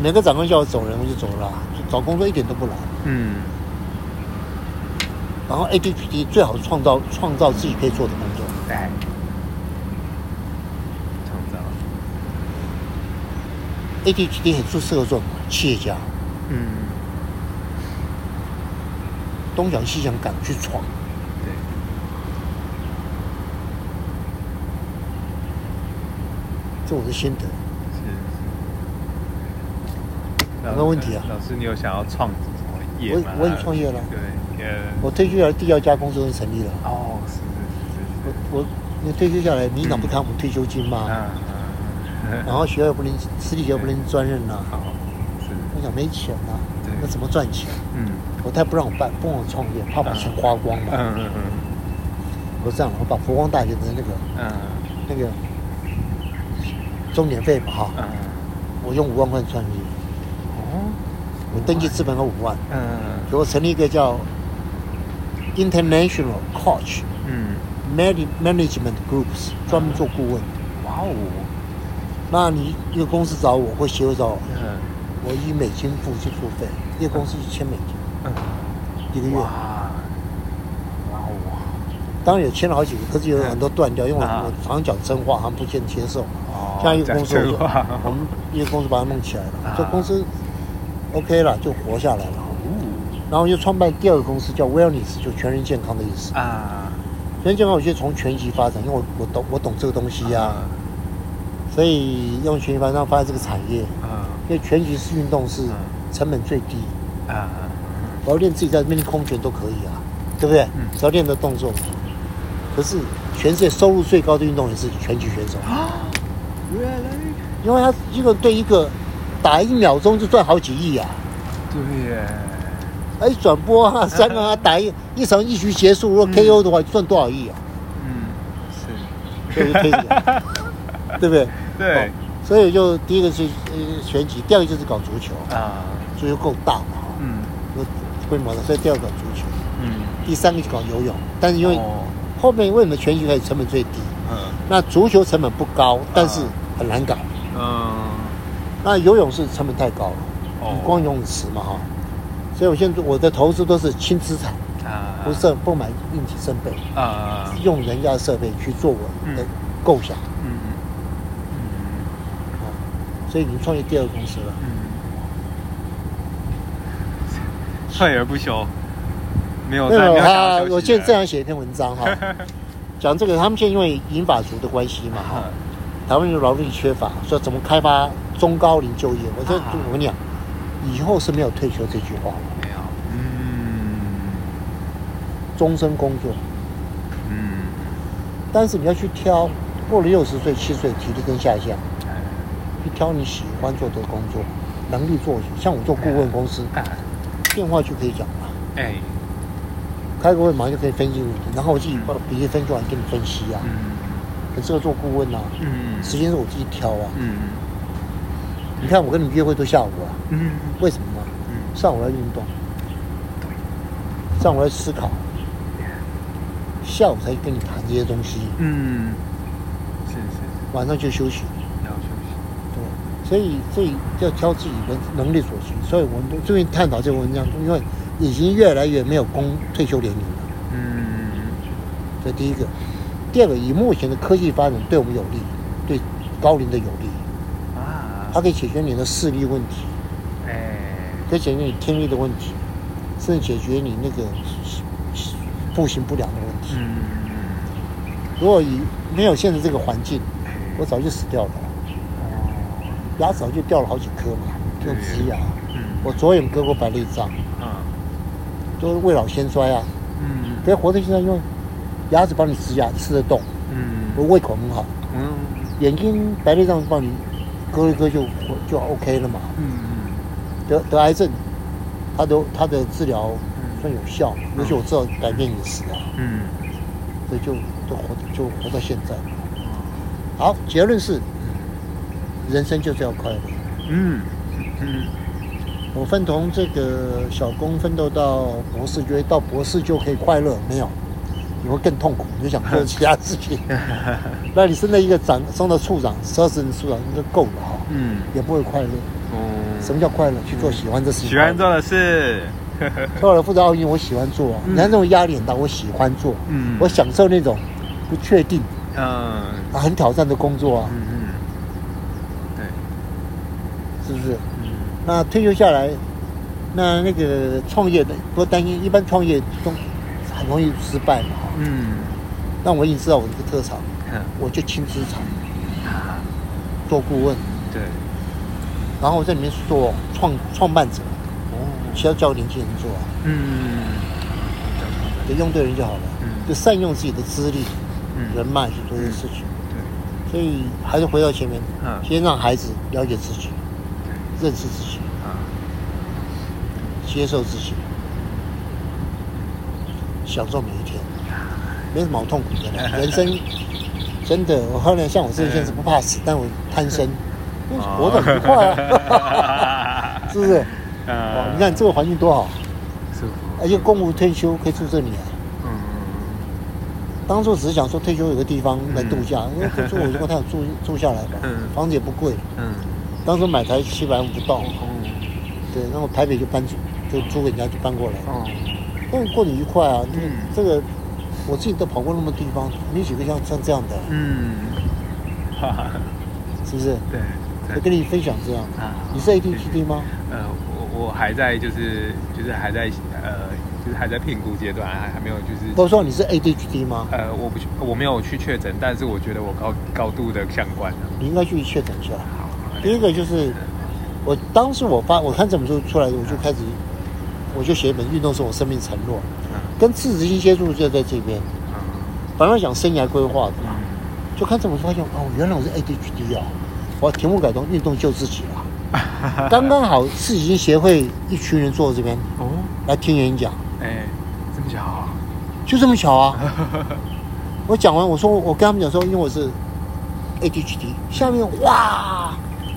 每个长官叫我走人，我就走了找工作一点都不难。嗯然后 ADPD 最好是创造创造自己可以做的工作。对，创造，ADHD 很适合做企业家，嗯，东想西想，敢去闯。对，这我的心得。是是。有没有问题啊老师，你有想要创什么业吗？我我已经创业了对，呃，我退休下来，第二家公司就成立了。哦，是是我是。我你退休下来，民党不看我们退休金是，吗？<laughs> 然后学校不能私立学校不能专任呐、好，是，我想没钱呐、那怎么赚钱？嗯。我太不让我办，不让我创业，怕把钱花光嘛。嗯嗯嗯。我这样，我把佛光大学的那个嗯。那个中年费嘛哈，嗯，我用五万块创业，哦，我登记资本额五万，嗯。给我成立一个叫 International Coach 嗯。manage management groups 专门做顾问。哇哦，那你一个公司找我，或协会找我，嗯。我以美金付就付费，一个公司一千美金嗯，一个月。哇，哇哦，当然也签了好几个，可是有很多断掉，因为我啊。我常讲真话，他们不见接受。哦像一个公司，我们一个公司把它弄起来了。啊，这公司 OK 了，就活下来了。哦然后又创办第二个公司叫 Wellness，就全人健康的意思。啊，全人健康我觉得从全息发展，因为我我懂我懂这个东西呀、所以用全息发展发展这个产业，啊。因为全息式运动是嗯成本最低，啊，我要练自己在那边空拳都可以啊，对不对？嗯。只要练的动作。可是全世界收入最高的运动员是拳击选手，啊。原来。因为他一个对一个打一秒钟就赚好几亿啊！对耶，哎，转播啊，三个啊，打一一场一局结束，如果嗯。KO 的话，赚多少亿啊？嗯，是，就推这个，<laughs> 对不对？对。哦所以就第一个是呃选举，第二个就是搞足球，啊，足球够大嘛，哈嗯。有规模的，所以第二个搞足球，嗯，第三个就搞游泳。但是因为哦。后面为什么拳击开始成本最低？嗯。那足球成本不高，但是很难搞。嗯，那游泳是成本太高了，哦。光游泳池嘛哈。所以我现在我的投资都是轻资产，啊，不是不买硬体设备，啊，用人家的设备去做我的嗯构想。嗯哦，所以你创业第二个公司了。嗯，退而不休，没有，没有没有想要他，我现在这样写一篇文章哈，<laughs> 讲这个他们现在因为银发族的关系嘛哈，台湾有劳力缺乏，说怎么开发中高龄就业。我这啊我跟你讲，以后是没有退休这句话了，没有，嗯。终身工作。嗯，但是你要去挑，过了六十岁、七十岁，体力跟下降，哎去挑你喜欢做的工作，能力做。像我做顾问公司，哎。电话就可以讲嘛，哎，开个会马上就可以分析问题，然后我自己把笔记分析完给你分析啊，嗯。很适合做顾问啊。嗯。时间是我自己挑啊。嗯你看我跟你约会都下午啊，嗯。为什么呢？嗯，上午要运动，上午要思考，下午才跟你谈这些东西，嗯，是是晚上就休息。要休息，对，所以所以要挑自己的能力所需。所以我们最近探讨这个文章，因为已经越来越没有工退休年龄了，嗯。这第一个。第二个，以目前的科技发展对我们有利，对高龄的有利，啊，它可以解决你的视力问题，哎，可以解决你听力的问题，甚至解决你那个步行不良的问题。嗯。如果以没有现在这个环境，哎。我早就死掉了，哦，牙早就掉了好几颗嘛，用对植牙。嗯。我左眼割过白内障，啊。都是未老先衰啊。嗯。可是活到现在，因为牙齿帮你植牙吃得动，嗯。我胃口很好，嗯。眼睛白内障帮你割一割就就 OK 了嘛。嗯嗯。得得癌症，他都他的治疗算有效，尤其我知道改变饮食啊，嗯。所以就都活就活到现在。好，结论是，人生就是要快乐。嗯嗯。我分同这个小工奋斗到博士，觉得到博士就可以快乐，没有，你会更痛苦，你就想做 <laughs> 其他事情。<laughs> 那你升到一个长，升到处长、十二人处长就够了哈，嗯也不会快乐。哦，什么叫快乐？去做喜欢的事情。喜欢做的事，<laughs> 后来负责奥运，我喜欢做啊。嗯你看那种压力很大，我喜欢做。嗯我享受那种不确定、嗯啊、很挑战的工作啊，嗯嗯，对，是不是？嗯那退休下来，那那个创业的不担心，一般创业都很容易失败嘛。哈嗯。那我已经知道我这个特长，嗯。我就轻资产啊。做顾问，对，然后我在里面做创创办者，哦。需要教年轻人做啊，嗯就用对人就好了，嗯就善用自己的资历、嗯人脉去做这些事情。对，所以还是回到前面，嗯先让孩子了解自己，认识自己，啊接受自己，享受每一天，没什么好痛苦的啦。<laughs> 人生真的，我后来像我这个现在是不怕死，但我贪生，<laughs> 因为活得很快啊，<laughs> 是不是？哇，呃你看这个环境多好，舒服，而且公务退休可以住这里啊，嗯。当初只是想说退休有个地方来度假，嗯。因为住我如果他有住住下来吧，嗯。房子也不贵，嗯，当初买台七百五不到，哦，对，然后台北就搬出就租给人家就搬过来，哦，但过得愉快啊。这个、嗯这个我自己都跑过那么多地方，没几个像像这样的，嗯，哈哈，是不是？<laughs> 对，我跟你分享这样，啊你是 ADHD 吗？呃，我我还在就是就是还在呃就是还在评估阶段，还还没有就是都说你是 ADHD 吗？呃我不去我没有去确诊，但是我觉得我高高度的相关的。你应该去确诊一下。好，第一个就是，我当时我发我看这本书出来，我就开始，我就写一本《运动是我生命承诺》，嗯跟自执性接触就在这边。嗯本来想生涯规划的嘛，嗯就看这本书发现哦，原来我是 ADHD 哦！我题目改动运动救自己了。<laughs> 刚刚好自己协会一群人坐这边哦，来听演讲，哎，这么巧啊，就这么巧啊！<laughs> 我讲完，我说我跟他们讲说，因为我是 ADHD，下面哇，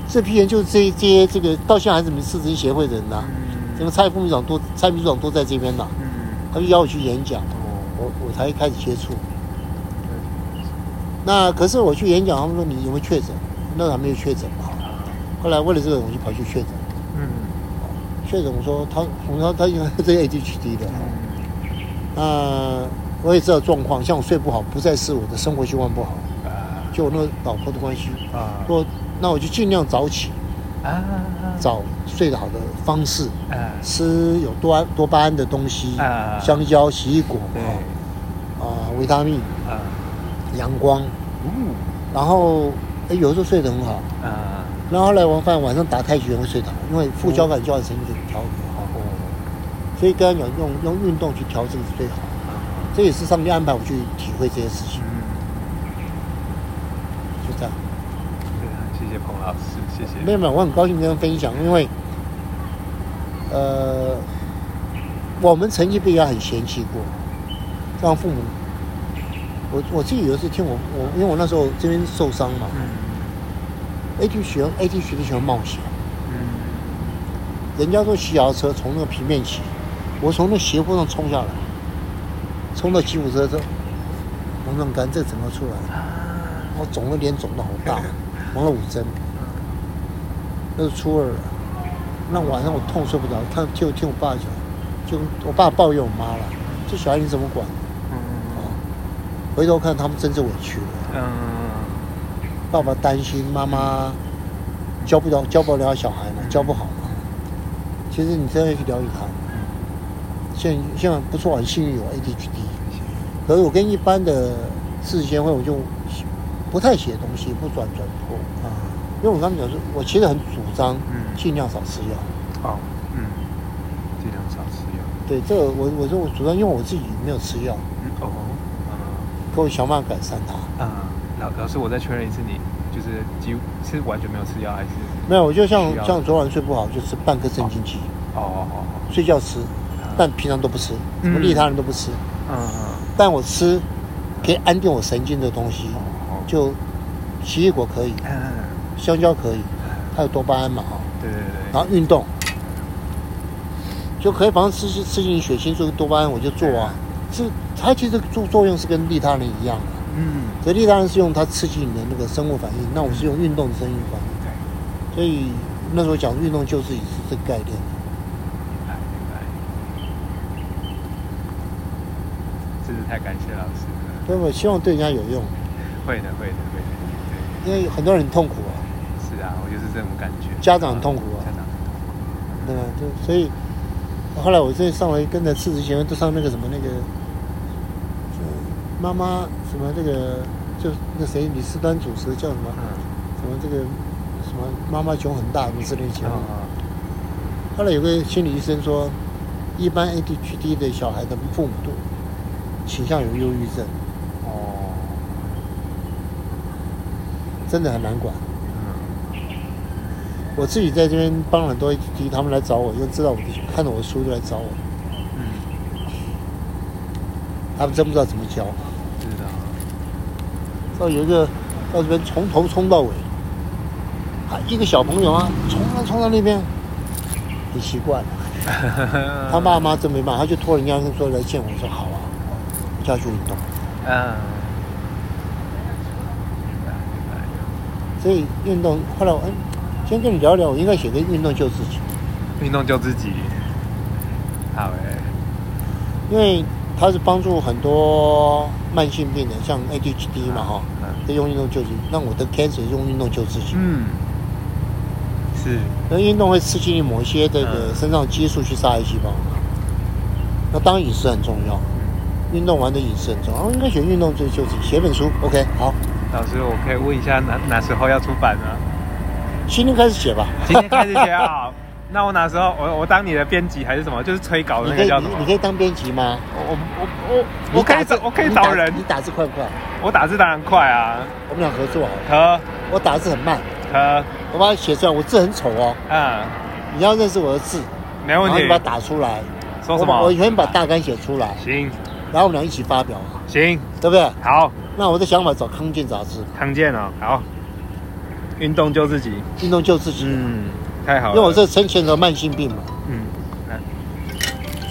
这批人就是这这些这个到现在还是我们市执协会的人呐、整个蔡副秘书长都蔡秘书长都在这边呐、嗯，他就邀我去演讲，哦，我我才开始接触。那可是我去演讲，他们说你有没有确诊？那还没有确诊嘛。后来为了这个，我就跑去确诊。嗯确诊，我说他，我说他应该是 ADHD 的。嗯，那我也知道状况，像我睡不好，不再是我的生活习惯不好，啊就我那个老婆的关系。啊说那我就尽量早起，啊，找睡得好的方式，啊，吃有多胺多巴胺的东西，啊。香蕉、奇异果对，啊、维他命、啊，阳光，嗯，然后哎有时候睡得很好。啊，然后后来我发现晚上打太极拳会睡得好，因为副交感交感神经给调得好，哦，所以刚刚讲用用运动去调整是最好。这也是上帝安排我去体会这些事情，嗯，就这样。对啊，谢谢彭老师，谢谢。没有没有，我很高兴跟他分享，因为呃，我们曾经被人家很嫌弃过，让父母。我我自己有一次听我我，因为我那时候这边受伤嘛嗯，A T 喜欢 A T 学的喜欢冒险，嗯人家说骑脚踏车从那个平面骑，我从那斜坡上冲下来，冲到吉普车之后，王状肝这整个出来，啊，我肿了脸肿的好大，<laughs> 缝了五针，那是初二了。那晚上我痛睡不着，他就听我爸讲，就我爸抱怨我妈了，这小孩你怎么管？嗯回头看他们真是委屈了，嗯爸爸担心妈妈教不了教不了小孩嘛，教不好嘛。其实你真的去了解他，现在现在不错，很幸运有 ADHD。可是我跟一般的视协会，我就不太写东西，不转转播，啊，因为我刚才讲说，我其实很主张嗯尽量少吃药。好，嗯，尽量少吃药。对，这个我我说我主张，因为我自己没有吃药，嗯哦，可我想办法改善它。啊啊，老老师，我再确认一次，你就是几乎是完全没有吃药，还是？没有，我就像像昨晚睡不好，就吃半颗镇静剂，哦哦哦，睡觉吃，但平常都不吃，什么利他人都不吃。嗯嗯，但我吃可以安定我神经的东西，哦，就奇异果可以，嗯，香蕉可以，还有多巴胺嘛哈。对对对，然后运动，就可以反正吃吃吃进血清素多巴胺，我就做啊。是它其实作作用是跟利他人一样的，嗯，所以利他人是用它刺激你的那个生物反应，那我是用运动的生物反应。对，所以那时候讲运动救自己是这个概念。明白明白，真是太感谢老师了。所以我希望对人家有用，会的会的会的，因为很多人很痛苦啊，感觉。家长痛苦啊家长痛苦。对吧？就所以后来我这上来跟着赤子前都上那个什么那个，呃妈妈什么这个就那谁李四端主持的叫什么嗯，什么这个什么妈妈胸很大什么之类的节目。啊后来有个心理医生说，一般 ADHD 的小孩的父母都倾向有忧郁症，哦，真的很难管。嗯我自己在这边帮很多 ADHD，他们来找我，就知道我的看到我的书就来找我，嗯，他们真不知道怎么教。知道。到有一个到这边从头冲到尾，啊，一个小朋友啊，冲啊冲到那边，很奇怪。<laughs> 他爸妈真没办法，他就托人家说来见我，说好啊，我就要去运动。嗯。所以运动后来我嗯，先跟你聊聊，我应该写个运动救自己，运动救自己。好诶，因为它是帮助很多慢性病人，像 ADHD 嘛哈，嗯在用运动救自己。那我的 cancer 用运动救自己，嗯，是，那运动会刺激你某一些这个嗯身上激素去杀癌细胞嘛。那当然饮食很重要，运动完的饮食很重要。哦应该选运动救救自己，写本书，OK，好，老师，我可以问一下哪哪时候要出版呢？今天开始写吧。今天开始写啊。那我哪时候我我当你的编辑还是什么？就是催稿的你可以那个叫什么你？你可以当编辑吗？我我我我我可以找我可以找人你，打字快不快？我打字当然快啊，我们俩合作好了。可我打字很慢，可我把它写出来，我字很丑哦。嗯，你要认识我的字，没问题你把。它打出来。说什么？我我先把大纲写出来，行然后我们俩一起发表，行对不对？好，那我的想法找康健杂志，康健啊，好，运动救自己，运动救自己。嗯，太好了，因为我这生前的慢性病嘛，嗯，那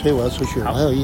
所以我要出去，我好很有意。